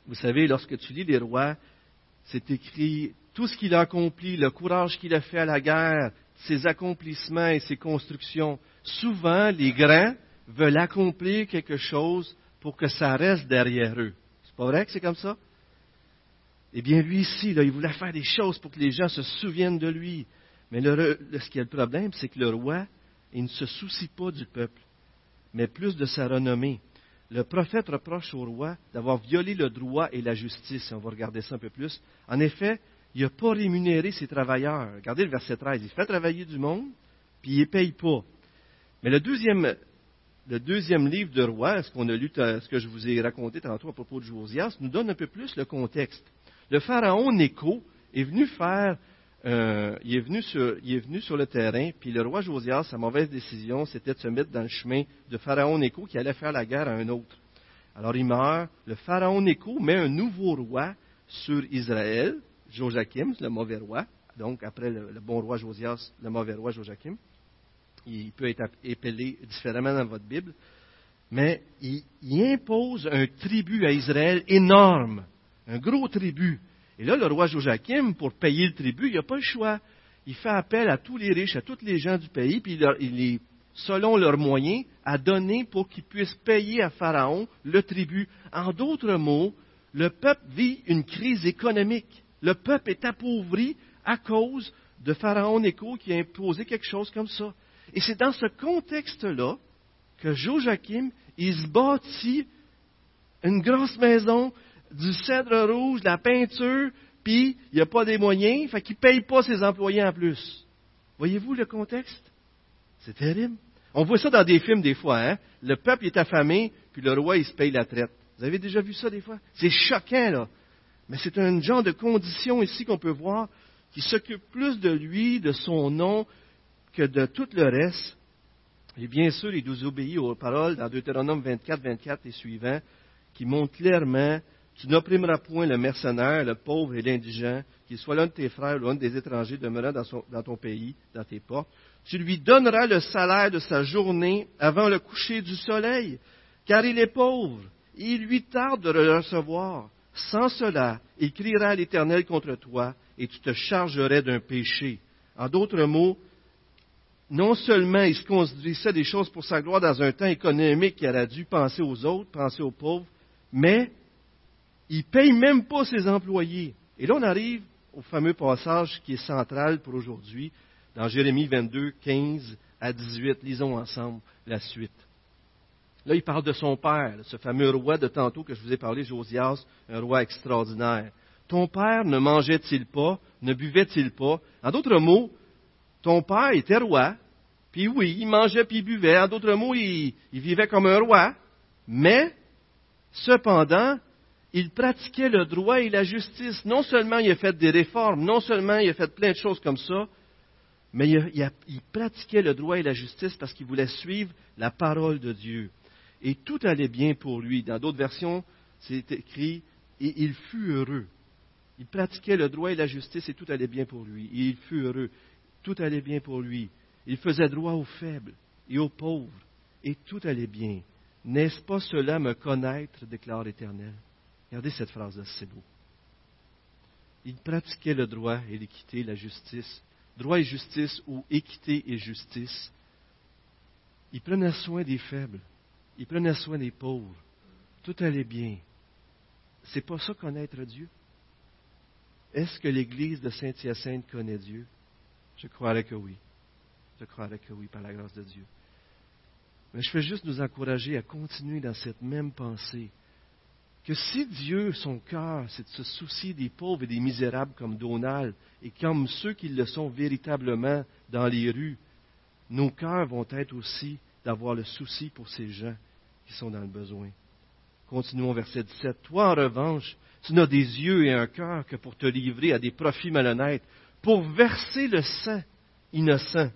vous savez, lorsque tu lis les rois, c'est écrit tout ce qu'il a accompli, le courage qu'il a fait à la guerre, ses accomplissements et ses constructions. Souvent, les grands veulent accomplir quelque chose pour que ça reste derrière eux. C'est pas vrai que c'est comme ça? Eh bien, lui ici, il voulait faire des choses pour que les gens se souviennent de lui. Mais le, ce qui est le problème, c'est que le roi, il ne se soucie pas du peuple, mais plus de sa renommée. Le prophète reproche au roi d'avoir violé le droit et la justice. On va regarder ça un peu plus. En effet, il n'a pas rémunéré ses travailleurs. Regardez le verset 13. Il fait travailler du monde, puis il ne paye pas. Mais le deuxième, le deuxième livre de Roi, ce qu'on a lu, ce que je vous ai raconté tantôt à propos de Josias, nous donne un peu plus le contexte. Le pharaon Néco est venu faire, euh, il, est venu sur, le terrain, puis le roi Josias, sa mauvaise décision, c'était de se mettre dans le chemin de pharaon Néco qui allait faire la guerre à un autre. Alors il meurt. Le pharaon Néco met un nouveau roi sur Israël, Joachim, le mauvais roi, donc après le, bon roi Josias, le mauvais roi Joachim. Il peut être appelé différemment dans votre Bible, mais il, impose un tribut à Israël énorme, un gros tribut. Et là, le roi Joachim, pour payer le tribut, il n'a pas le choix. Il fait appel à tous les riches, à tous les gens du pays, puis il, est, selon leurs moyens, à donner pour qu'ils puissent payer à Pharaon le tribut. En d'autres mots, le peuple vit une crise économique le peuple est appauvri à cause de Pharaon Néco qui a imposé quelque chose comme ça. Et c'est dans ce contexte-là que Joachim, il se bâtit une grosse maison, du cèdre rouge, de la peinture, puis il n'y a pas des moyens, fait qu'il ne paye pas ses employés en plus. Voyez-vous le contexte? C'est terrible. On voit ça dans des films des fois, hein? Le peuple est affamé, puis le roi, il se paye la traite. Vous avez déjà vu ça des fois? C'est choquant, là. Mais c'est un genre de condition ici qu'on peut voir qui s'occupe plus de lui, de son nom, que de tout le reste. Et bien sûr, il nous obéit aux paroles dans Deutéronome 24, 24 et suivants, qui montrent clairement tu n'opprimeras point le mercenaire, le pauvre et l'indigent, qu'il soit l'un de tes frères ou l'un des étrangers demeurant dans, dans, ton pays, dans tes portes. Tu lui donneras le salaire de sa journée avant le coucher du soleil, car il est pauvre, et il lui tarde de le recevoir. Sans cela, il criera l'Éternel contre toi, et tu te chargerais d'un péché. En d'autres mots, non seulement il se conduisait des choses pour sa gloire dans un temps économique qui aurait dû penser aux autres, penser aux pauvres, mais il ne paye même pas ses employés. Et là, on arrive au fameux passage qui est central pour aujourd'hui, dans Jérémie 22, 15 à 18. Lisons ensemble la suite. Là, il parle de son père, ce fameux roi de tantôt que je vous ai parlé, Josias, un roi extraordinaire. Ton père ne mangeait-il pas, ne buvait-il pas? En d'autres mots, ton père était roi, puis oui, il mangeait puis il buvait. En d'autres mots, il, vivait comme un roi, mais cependant, il pratiquait le droit et la justice. Non seulement il a fait des réformes, non seulement il a fait plein de choses comme ça, mais il, pratiquait le droit et la justice parce qu'il voulait suivre la parole de Dieu. Et tout allait bien pour lui. Dans d'autres versions, c'est écrit, et il fut heureux. Il pratiquait le droit et la justice et tout allait bien pour lui. Et il fut heureux. Tout allait bien pour lui. Il faisait droit aux faibles et aux pauvres. Et tout allait bien. N'est-ce pas cela me connaître, déclare l'Éternel? Regardez cette phrase-là, c'est beau. Il pratiquait le droit et l'équité, la justice. Droit et justice ou équité et justice. Il prenait soin des faibles. Il prenait soin des pauvres. Tout allait bien. C'est pas ça connaître Dieu? Est-ce que l'Église de Saint-Hyacinthe connaît Dieu? Je croirais que oui. Je croirais que oui, par la grâce de Dieu. Mais je veux juste nous encourager à continuer dans cette même pensée que si Dieu, son cœur, c'est de se soucier des pauvres et des misérables comme Donald et comme ceux qui le sont véritablement dans les rues, nos cœurs vont être aussi d'avoir le souci pour ces gens qui sont dans le besoin. Continuons verset 17. Toi, en revanche, tu n'as des yeux et un cœur que pour te livrer à des profits malhonnêtes, pour verser le sang innocent.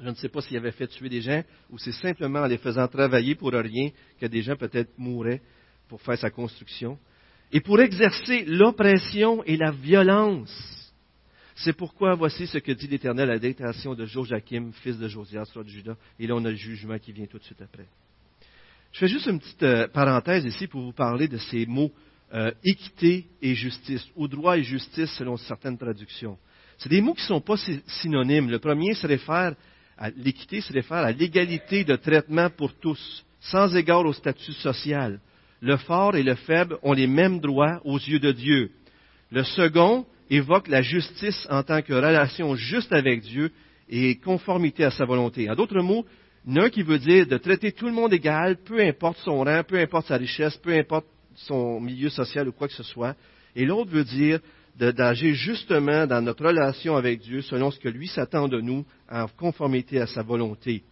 Je ne sais pas s'il avait fait tuer des gens ou c'est simplement en les faisant travailler pour rien que des gens peut-être mouraient pour faire sa construction, et pour exercer l'oppression et la violence. C'est pourquoi voici ce que dit l'Éternel à la de Joachim, fils de Josias, roi de Juda. Et là, on a le jugement qui vient tout de suite après. Je fais juste une petite euh, parenthèse ici pour vous parler de ces mots euh, équité et justice, ou droit et justice selon certaines traductions. C'est des mots qui ne sont pas synonymes. Le premier se réfère à l'équité, se réfère à l'égalité de traitement pour tous, sans égard au statut social le fort et le faible ont les mêmes droits aux yeux de Dieu. Le second évoque la justice en tant que relation juste avec Dieu et conformité à sa volonté. En d'autres mots, l'un qui veut dire de traiter tout le monde égal, peu importe son rang, peu importe sa richesse, peu importe son milieu social ou quoi que ce soit. Et l'autre veut dire d'agir justement dans notre relation avec Dieu selon ce que lui s'attend de nous en conformité à sa volonté.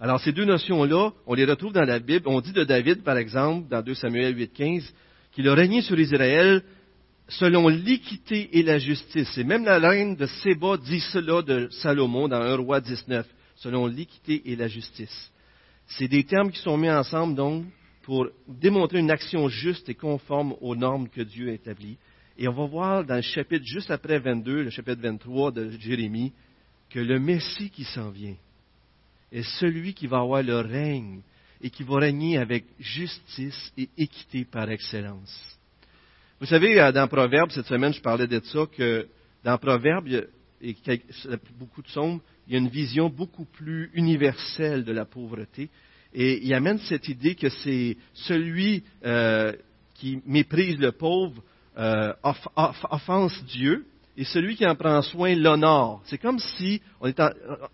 Alors, ces deux notions-là, on les retrouve dans la Bible. On dit de David, par exemple, dans 2 Samuel 8.15, qu'il a régné sur Israël selon l'équité et la justice. Et même la reine de Séba dit cela de Salomon dans 1 roi 19, selon l'équité et la justice. C'est des termes qui sont mis ensemble, donc, pour démontrer une action juste et conforme aux normes que Dieu a établies. Et on va voir dans le chapitre juste après 22, le chapitre 23 de Jérémie, que le Messie qui s'en vient, est celui qui va avoir le règne et qui va régner avec justice et équité par excellence. Vous savez, euh, dans Proverbe, cette semaine, je parlais de ça, que dans Proverbe, et beaucoup de sombres, il y a une vision beaucoup plus universelle de la pauvreté. Et il amène cette idée que c'est celui euh, qui méprise le pauvre euh, offense Dieu et celui qui en prend soin l'honore. C'est comme si on est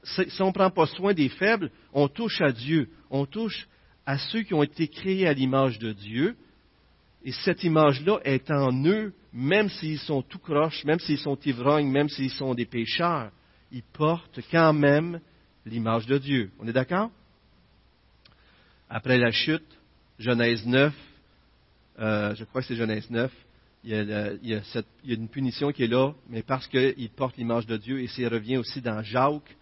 si on ne prend pas soin des faibles, on touche à Dieu, on touche à ceux qui ont été créés à l'image de Dieu, et cette image-là est en eux, même s'ils sont tout croches, même s'ils sont ivrognes, même s'ils sont des pécheurs, ils portent quand même l'image de Dieu. On est d'accord? Après la chute, Genèse 9, euh, je crois que c'est Genèse 9, il y, a, une punition qui est là, mais parce qu'il porte l'image de Dieu, et ça revient aussi dans Jacques.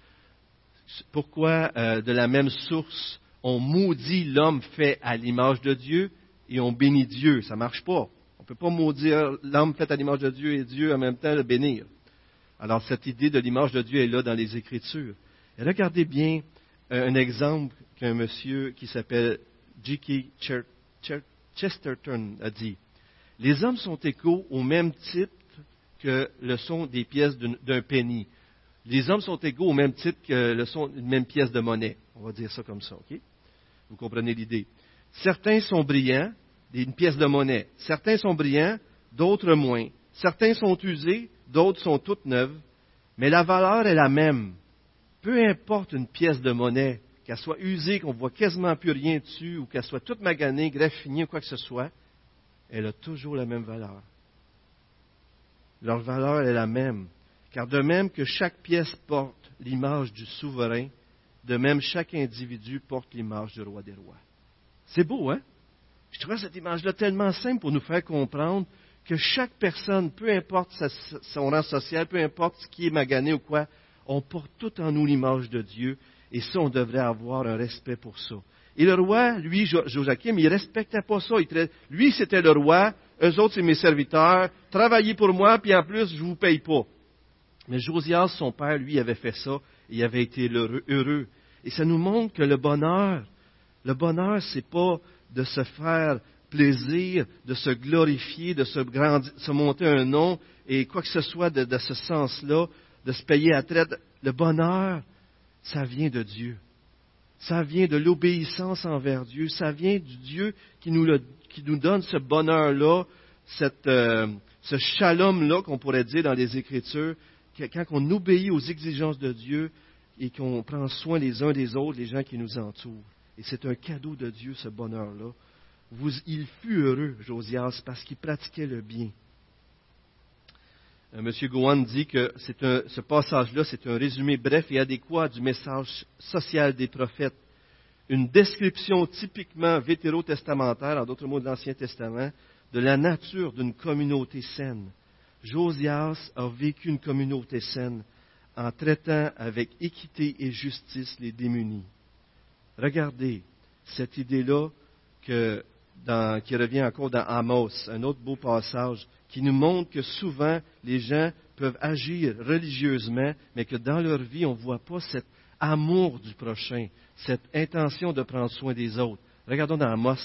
Pourquoi, euh, de la même source, on maudit l'homme fait à l'image de Dieu? Et on bénit Dieu? Ça ne marche pas. On ne peut pas maudire l'homme fait à l'image de Dieu et Dieu en même temps le bénir. Alors cette idée de l'image de Dieu est là dans les Écritures. Regardez bien euh, un exemple qu'un monsieur qui s'appelle J.K. Chesterton a dit. Les hommes sont égaux au même titre que le son des pièces d'un penny. Les hommes sont égaux au même titre que le son d'une même pièce de monnaie. On va dire ça comme ça, OK? Vous comprenez l'idée. Certains sont brillants, une pièce de monnaie. Certains sont brillants, d'autres moins. Certains sont usés, d'autres sont toutes neuves. Mais la valeur est la même. Peu importe une pièce de monnaie, qu'elle soit usée, qu'on voit quasiment plus rien dessus, ou qu'elle soit toute maganée, graffinée ou quoi que ce soit, elle a toujours la même valeur. Leur valeur est la même. Car de même que chaque pièce porte l'image du souverain, de même chaque individu porte l'image du roi des rois. C'est beau, hein? Je trouve cette image-là tellement simple pour nous faire comprendre que chaque personne, peu importe son rang social, peu importe ce qui est magané ou quoi, on porte tout en nous l'image de Dieu, et ça, on devrait avoir un respect pour ça. Et le roi, lui, Joachim, il ne respectait pas ça. lui, c'était le roi. Eux autres, c'est mes serviteurs. Travaillez pour moi, puis en plus, je ne vous paye pas. Mais Josias, son père, lui, avait fait ça. Et il avait été heureux. Et ça nous montre que le bonheur, le bonheur, c'est pas de se faire plaisir, de se glorifier, de se, se monter un nom et quoi que ce soit de, de ce sens-là, de se payer à traite. Le bonheur, ça vient de Dieu. Ça vient de l'obéissance envers Dieu. Ça vient du Dieu qui nous, donne ce bonheur-là, euh, ce shalom-là qu'on pourrait dire dans les Écritures, quand on obéit aux exigences de Dieu et qu'on prend soin les uns des autres, les gens qui nous entourent. Et c'est un cadeau de Dieu, ce bonheur-là. il fut heureux, Josias, parce qu'il pratiquait le bien. Euh, M. Gowan dit que ce passage-là, c'est un résumé bref et adéquat du message social des prophètes. Une description typiquement vétérotestamentaire, en d'autres mots de l'Ancien Testament, de la nature d'une communauté saine. Josias a vécu une communauté saine en traitant avec équité et justice les démunis. Regardez cette idée-là qui revient encore dans Amos, un autre beau passage qui nous montre que souvent les gens peuvent agir religieusement, mais que dans leur vie, on ne voit pas cet amour du prochain, cette intention de prendre soin des autres. Regardons dans Amos,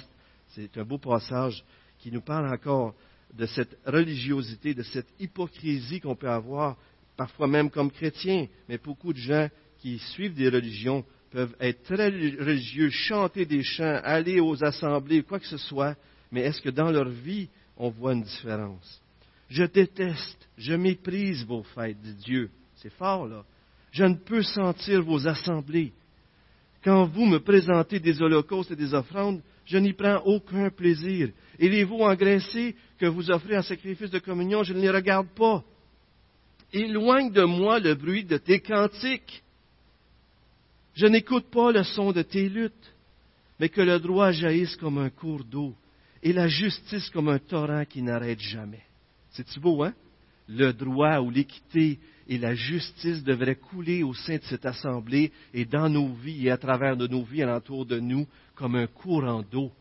c'est un beau passage qui nous parle encore de cette religiosité, de cette hypocrisie qu'on peut avoir, parfois même comme chrétiens, mais beaucoup de gens qui suivent des religions peuvent être très religieux, chanter des chants, aller aux assemblées, quoi que ce soit, mais est-ce que dans leur vie, on voit une différence? Je déteste, je méprise vos fêtes, dit Dieu. C'est fort, là. Je ne peux sentir vos assemblées. Quand vous me présentez des holocaustes et des offrandes, je n'y prends aucun plaisir. Et les veaux engraissés que vous offrez en sacrifice de communion, je ne les regarde pas. Éloigne de moi le bruit de tes cantiques. Je n'écoute pas le son de tes luttes, mais que le droit jaillisse comme un cours d'eau et la justice comme un torrent qui n'arrête jamais. C'est-tu beau, hein? Le droit ou l'équité et la justice devraient couler au sein de cette assemblée et dans nos vies et à travers nos vies alentour de nous comme un courant d'eau.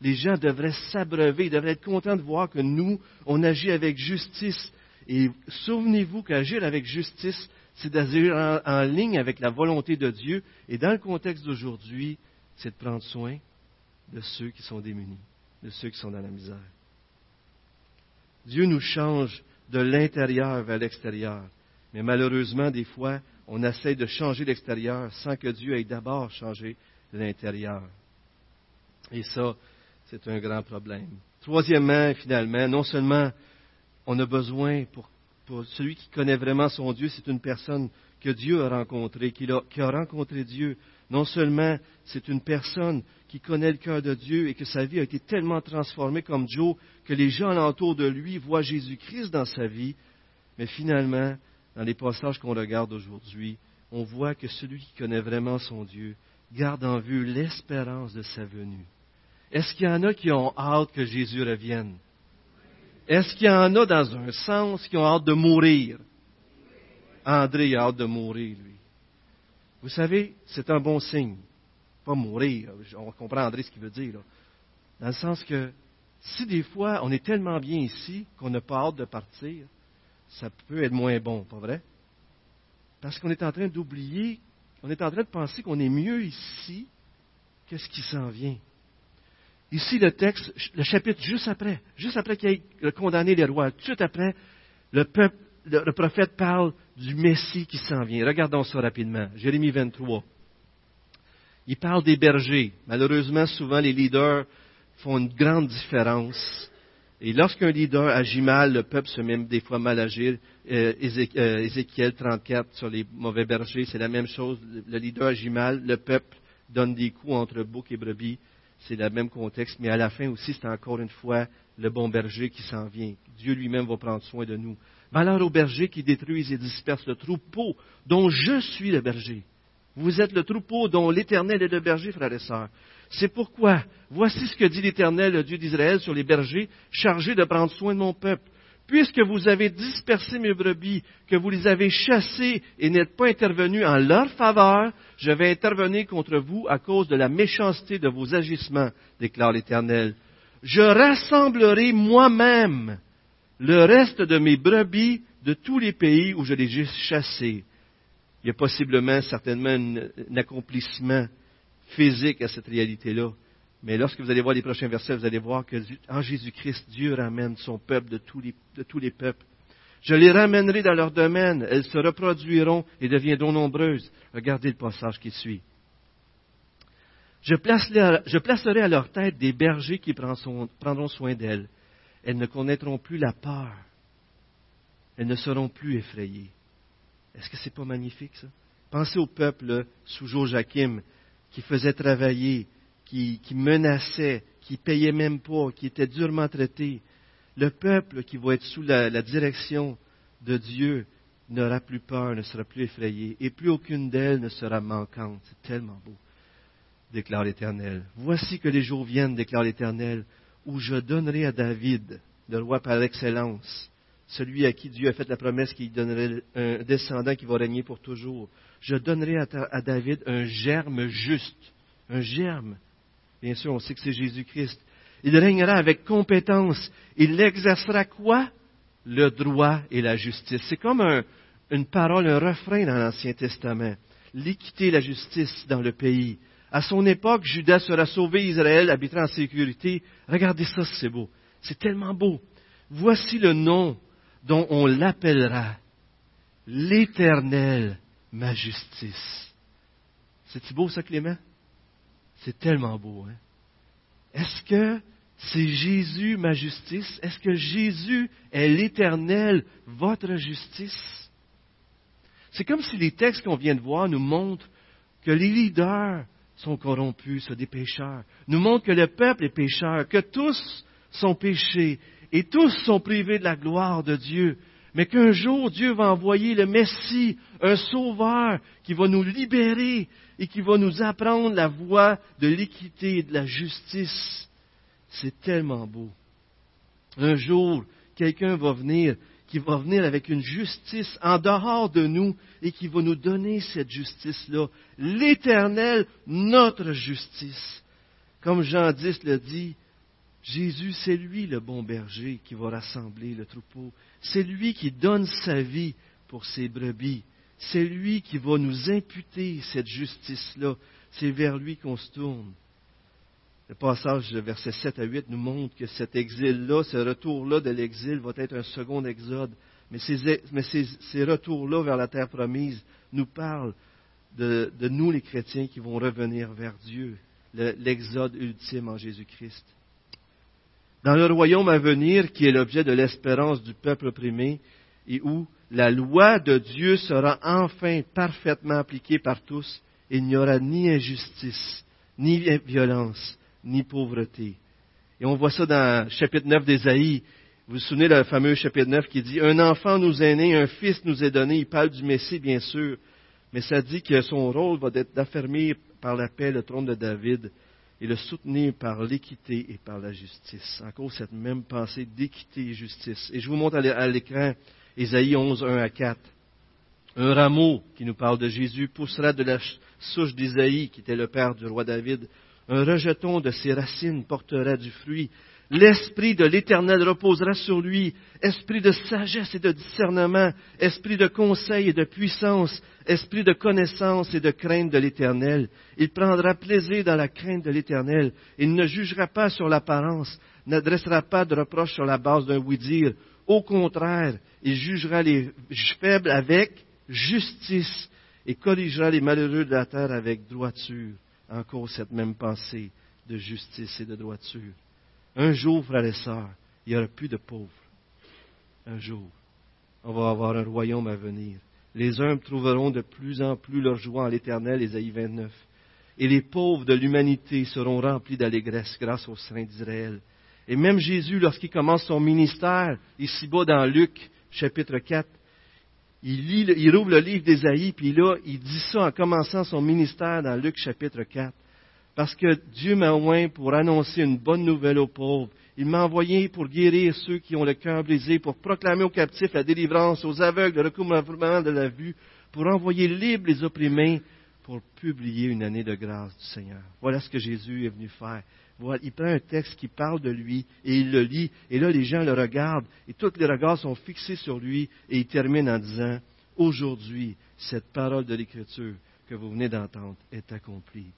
Les gens devraient s'abreuver, devraient être contents de voir que nous, on agit avec justice. Et souvenez-vous qu'agir avec justice, c'est d'agir en, en, ligne avec la volonté de Dieu. Et dans le contexte d'aujourd'hui, c'est de prendre soin de ceux qui sont démunis de ceux qui sont dans la misère. Dieu nous change de l'intérieur vers l'extérieur. Mais malheureusement, des fois, on essaie de changer l'extérieur sans que Dieu ait d'abord changé l'intérieur. Et ça, c'est un grand problème. Troisièmement, finalement, non seulement on a besoin pour, celui qui connaît vraiment son Dieu, c'est une personne que Dieu a rencontrée, qui qui a rencontré Dieu. Non seulement c'est une personne qui connaît le cœur de Dieu et que sa vie a été tellement transformée comme Joe que les gens alentour de lui voient Jésus-Christ dans sa vie, mais finalement, dans les passages qu'on regarde aujourd'hui, on voit que celui qui connaît vraiment son Dieu garde en vue l'espérance de sa venue. Est-ce qu'il y en a qui ont hâte que Jésus revienne? Est-ce qu'il y en a dans un sens qui ont hâte de mourir? André a hâte de mourir, lui. Vous savez, c'est un bon signe. Pas mourir, on comprend André ce qu'il veut dire. Dans le sens que si des fois on est tellement bien ici qu'on n'a pas hâte de partir, ça peut être moins bon, pas vrai? Parce qu'on est en train d'oublier, on est en train de penser qu'on est mieux ici que ce qui s'en vient. Ici, le texte, le chapitre juste après, juste après qu'il ait condamné les rois, tout après, le, peuple, le, prophète parle du Messie qui s'en vient. Regardons ça rapidement. Jérémie 23. Il parle des bergers. Malheureusement, souvent, les leaders font une grande différence. Et lorsqu'un leader agit mal, le peuple se met des fois mal agir. Euh, euh, Ézéchiel 34 sur les mauvais bergers, c'est la même chose. Le leader agit mal, le peuple donne des coups entre bouc et brebis c'est le même contexte, mais à la fin aussi, c'est encore une fois le bon berger qui s'en vient. Dieu lui-même va prendre soin de nous. Malheur aux bergers qui détruisent et dispersent le troupeau dont je suis le berger. Vous êtes le troupeau dont l'Éternel est le berger, frères et sœurs. C'est pourquoi, voici ce que dit l'Éternel, le Dieu d'Israël, sur les bergers, chargés de prendre soin de mon peuple puisque vous avez dispersé mes brebis, que vous les avez chassées et n'êtes pas intervenus en leur faveur, je vais intervenir contre vous à cause de la méchanceté de vos agissements, déclare l'Éternel. Je rassemblerai moi-même le reste de mes brebis de tous les pays où je les ai chassées. Il y a possiblement, certainement, un accomplissement physique à cette réalité-là. Mais lorsque vous allez voir les prochains versets, vous allez voir que en Jésus-Christ, Dieu ramène son peuple de tous, les, peuples. Je les ramènerai dans leur domaine, elles se reproduiront et deviendront nombreuses. Regardez le passage qui suit. Je placerai, à leur tête des bergers qui prendront soin d'elles. Elles ne connaîtront plus la peur. Elles ne seront plus effrayées. Est-ce que ce n'est pas magnifique, ça? Pensez au peuple sous Joachim qui faisait travailler qui, menaçait, qui payait même pas, qui était durement traité. Le peuple qui va être sous la, direction de Dieu n'aura plus peur, ne sera plus effrayé, et plus aucune d'elles ne sera manquante. C'est tellement beau, déclare l'Éternel. Voici que les jours viennent, déclare l'Éternel, où je donnerai à David, le roi par excellence, celui à qui Dieu a fait la promesse qu'il donnerait un descendant qui va régner pour toujours. Je donnerai à David un germe juste, un germe Bien sûr, on sait que c'est Jésus-Christ. Il régnera avec compétence. Il exercera quoi? Le droit et la justice. C'est comme une parole, un refrain dans l'Ancien Testament. L'équité et la justice dans le pays. À son époque, Judas sera sauvé, Israël habitera en sécurité. Regardez ça, c'est beau. C'est tellement beau. Voici le nom dont on l'appellera. L'Éternel, ma justice. C'est-tu beau ça, Clément? C'est tellement beau. Hein? Est-ce que c'est Jésus ma justice? Est-ce que Jésus est l'Éternel, votre justice? C'est comme si les textes qu'on vient de voir nous montrent que les leaders sont corrompus, sont des pécheurs. Nous montrent que le peuple est pécheur, que tous sont péchés et tous sont privés de la gloire de Dieu. Mais qu'un jour Dieu va envoyer le Messie, un sauveur qui va nous libérer et qui va nous apprendre la voie de l'équité et de la justice. C'est tellement beau. Un jour, quelqu'un va venir, qui va venir avec une justice en dehors de nous et qui va nous donner cette justice-là. L'éternel, notre justice. Comme Jean 10 le dit, Jésus, c'est lui le bon berger qui va rassembler le troupeau. C'est lui qui donne sa vie pour ses brebis c'est lui qui va nous imputer cette justice-là. C'est vers lui qu'on se tourne. Le passage de versets 7 à 8 nous montre que cet exil-là, ce retour-là de l'exil va être un second exode. Mais ces, retours-là vers la terre promise nous parlent de, nous, les chrétiens, qui vont revenir vers Dieu, l'exode ultime en Jésus-Christ. Dans le royaume à venir, qui est l'objet de l'espérance du peuple opprimé, et où la loi de Dieu sera enfin parfaitement appliquée par tous, il n'y aura ni injustice, ni violence, ni pauvreté. Et on voit ça dans le chapitre 9 d'Ésaïe. Vous vous souvenez le fameux chapitre 9 qui dit Un enfant nous est né, un fils nous est donné. Il parle du Messie, bien sûr. Mais ça dit que son rôle va être d'affermir par la paix le trône de David et le soutenir par l'équité et par la justice. Encore cette même pensée d'équité et justice. Et je vous montre à l'écran Ésaïe 11, 1 à 4. Un rameau qui nous parle de Jésus poussera de la souche d'Ésaïe, qui était le père du roi David. Un rejeton de ses racines portera du fruit. L'Esprit de l'Éternel reposera sur lui, esprit de sagesse et de discernement, esprit de conseil et de puissance, esprit de connaissance et de crainte de l'Éternel. Il prendra plaisir dans la crainte de l'Éternel. Il ne jugera pas sur l'apparence, n'adressera pas de reproche sur la base d'un oui-dire. Au contraire, il jugera les faibles avec justice et corrigera les malheureux de la terre avec droiture. Encore cette même pensée de justice et de droiture. Un jour, frères et sœurs, il n'y aura plus de pauvres. Un jour, on va avoir un royaume à venir. Les humbles trouveront de plus en plus leur joie en l'Éternel, Ésaïe 29. Et les pauvres de l'humanité seront remplis d'allégresse grâce au Saint d'Israël. Et même Jésus, lorsqu'il commence son ministère, ici-bas dans Luc, chapitre 4, il, il ouvre le livre d'Ésaïe, puis là, il dit ça en commençant son ministère dans Luc, chapitre 4. Parce que Dieu m'a envoyé pour annoncer une bonne nouvelle aux pauvres. Il m'a envoyé pour guérir ceux qui ont le cœur brisé, pour proclamer aux captifs la délivrance, aux aveugles le recouvrement de la vue, pour envoyer libres les opprimés, pour publier une année de grâce du Seigneur. Voilà ce que Jésus est venu faire. Il prend un texte qui parle de lui et il le lit, et là les gens le regardent, et tous les regards sont fixés sur lui, et il termine en disant, aujourd'hui, cette parole de l'Écriture que vous venez d'entendre est accomplie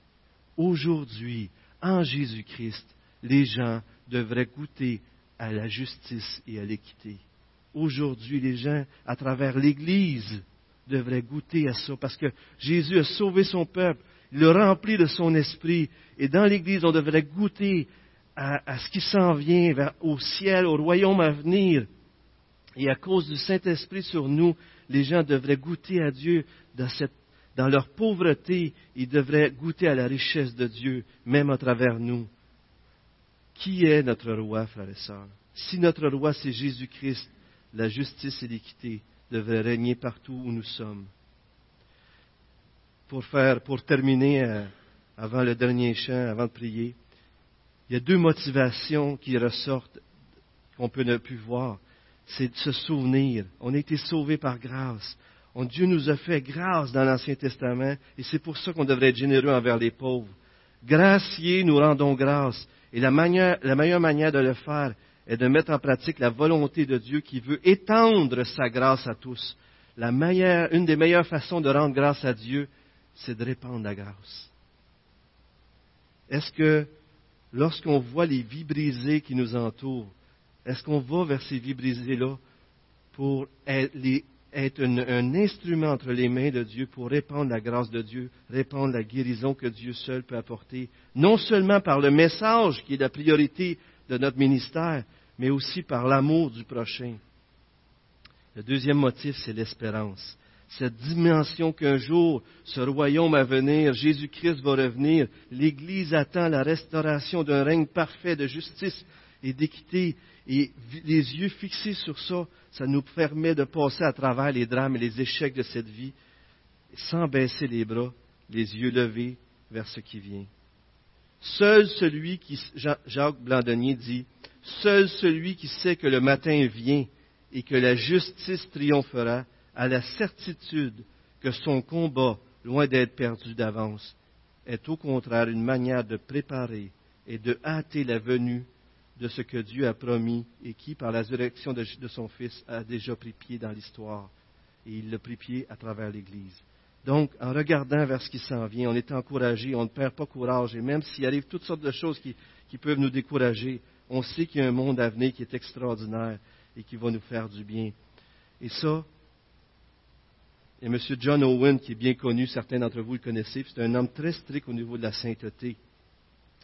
aujourd'hui, en Jésus-Christ, les gens devraient goûter à la justice et à l'équité. Aujourd'hui, les gens, à travers l'Église, devraient goûter à ça, parce que Jésus a sauvé son peuple, il le rempli de son esprit, et dans l'Église, on devrait goûter à, ce qui s'en vient au ciel, au royaume à venir. Et à cause du Saint-Esprit sur nous, les gens devraient goûter à Dieu dans cette dans leur pauvreté, ils devraient goûter à la richesse de Dieu, même à travers nous. Qui est notre roi, frères et sœurs? Si notre roi, c'est Jésus-Christ, la justice et l'équité devraient régner partout où nous sommes. Pour, faire, pour terminer, euh, avant le dernier chant, avant de prier, il y a deux motivations qui ressortent qu'on peut ne plus voir. C'est de se souvenir. On a été sauvés par grâce. Dieu nous a fait grâce dans l'Ancien Testament et c'est pour ça qu'on devrait être généreux envers les pauvres. Gracier, nous rendons grâce. Et la, meilleure manière de le faire est de mettre en pratique la volonté de Dieu qui veut étendre sa grâce à tous. Une des meilleures façons de rendre grâce à Dieu, c'est de répandre la grâce. Est-ce que lorsqu'on voit les vies brisées qui nous entourent, est-ce qu'on va vers ces vies brisées-là pour les être un, instrument entre les mains de Dieu pour répandre la grâce de Dieu, répandre la guérison que Dieu seul peut apporter, non seulement par le message qui est la priorité de notre ministère, mais aussi par l'amour du prochain. Le deuxième motif, c'est l'espérance. Cette dimension qu'un jour, ce royaume à venir, Jésus-Christ va revenir, l'Église attend la restauration d'un règne parfait de justice et d'équité et les yeux fixés sur ça, ça nous permet de passer à travers les drames et les échecs de cette vie sans baisser les bras, les yeux levés vers ce qui vient. Seul celui qui, Jacques Blandonnier dit, seul celui qui sait que le matin vient et que la justice triomphera a la certitude que son combat, loin d'être perdu d'avance, est au contraire une manière de préparer et de hâter la venue de ce que Dieu a promis et qui, par la direction de, son Fils, a déjà pris pied dans l'histoire. Et il l'a pris pied à travers l'Église. Donc, en regardant vers ce qui s'en vient, on est encouragé, on ne perd pas courage. Et même s'il arrive toutes sortes de choses qui, peuvent nous décourager, on sait qu'il y a un monde à venir qui est extraordinaire et qui va nous faire du bien. Et ça, et M. John Owen, qui est bien connu, certains d'entre vous le connaissez, c'est un homme très strict au niveau de la sainteté.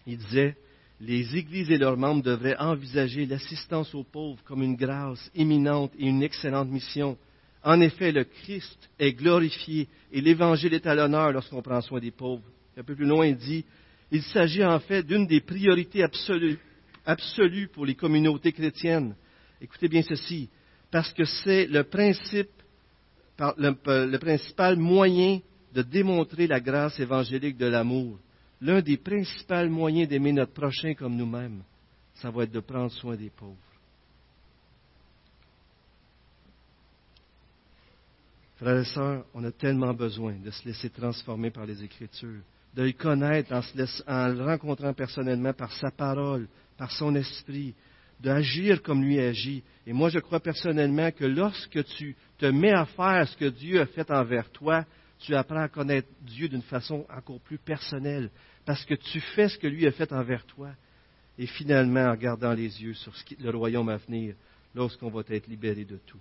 Il disait, les églises et leurs membres devraient envisager l'assistance aux pauvres comme une grâce imminente et une excellente mission. En effet, le Christ est glorifié et l'Évangile est à l'honneur lorsqu'on prend soin des pauvres. Un peu plus loin, il dit, il s'agit en fait d'une des priorités absolues, absolues pour les communautés chrétiennes. Écoutez bien ceci, parce que c'est le, principe, le principal moyen de démontrer la grâce évangélique de l'amour l'un des principaux moyens d'aimer notre prochain comme nous-mêmes, ça va être de prendre soin des pauvres. Frères et sœurs, on a tellement besoin de se laisser transformer par les Écritures, de le connaître en, en le rencontrant personnellement par sa parole, par son esprit, d'agir comme lui agit. Et moi, je crois personnellement que lorsque tu te mets à faire ce que Dieu a fait envers toi, tu apprends à connaître Dieu d'une façon encore plus personnelle, parce que tu fais ce que lui a fait envers toi. Et finalement, en gardant les yeux sur le royaume à venir, lorsqu'on va être libéré de tout.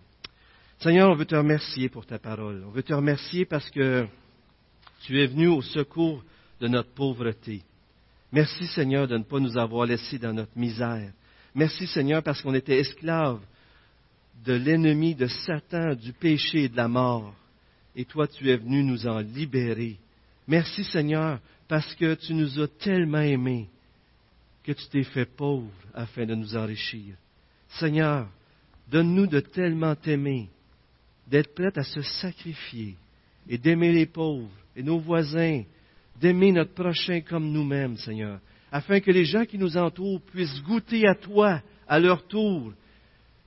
Seigneur, on veut te remercier pour ta parole. On veut te remercier parce que tu es venu au secours de notre pauvreté. Merci, Seigneur, de ne pas nous avoir laissés dans notre misère. Merci, Seigneur, parce qu'on était esclaves de l'ennemi, de Satan, du péché et de la mort et toi tu es venu nous en libérer. Merci Seigneur, parce que tu nous as tellement aimés que tu t'es fait pauvre afin de nous enrichir. Seigneur, donne-nous de tellement t'aimer, d'être prêt à se sacrifier et d'aimer les pauvres et nos voisins, d'aimer notre prochain comme nous-mêmes, Seigneur, afin que les gens qui nous entourent puissent goûter à toi à leur tour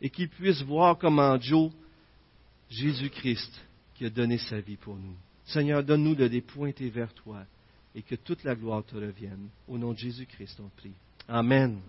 et qu'ils puissent voir comme en Joe Jésus-Christ qui a donné sa vie pour nous. Seigneur, donne-nous de les pointer vers toi et que toute la gloire te revienne. Au nom de Jésus-Christ, on prie. Amen.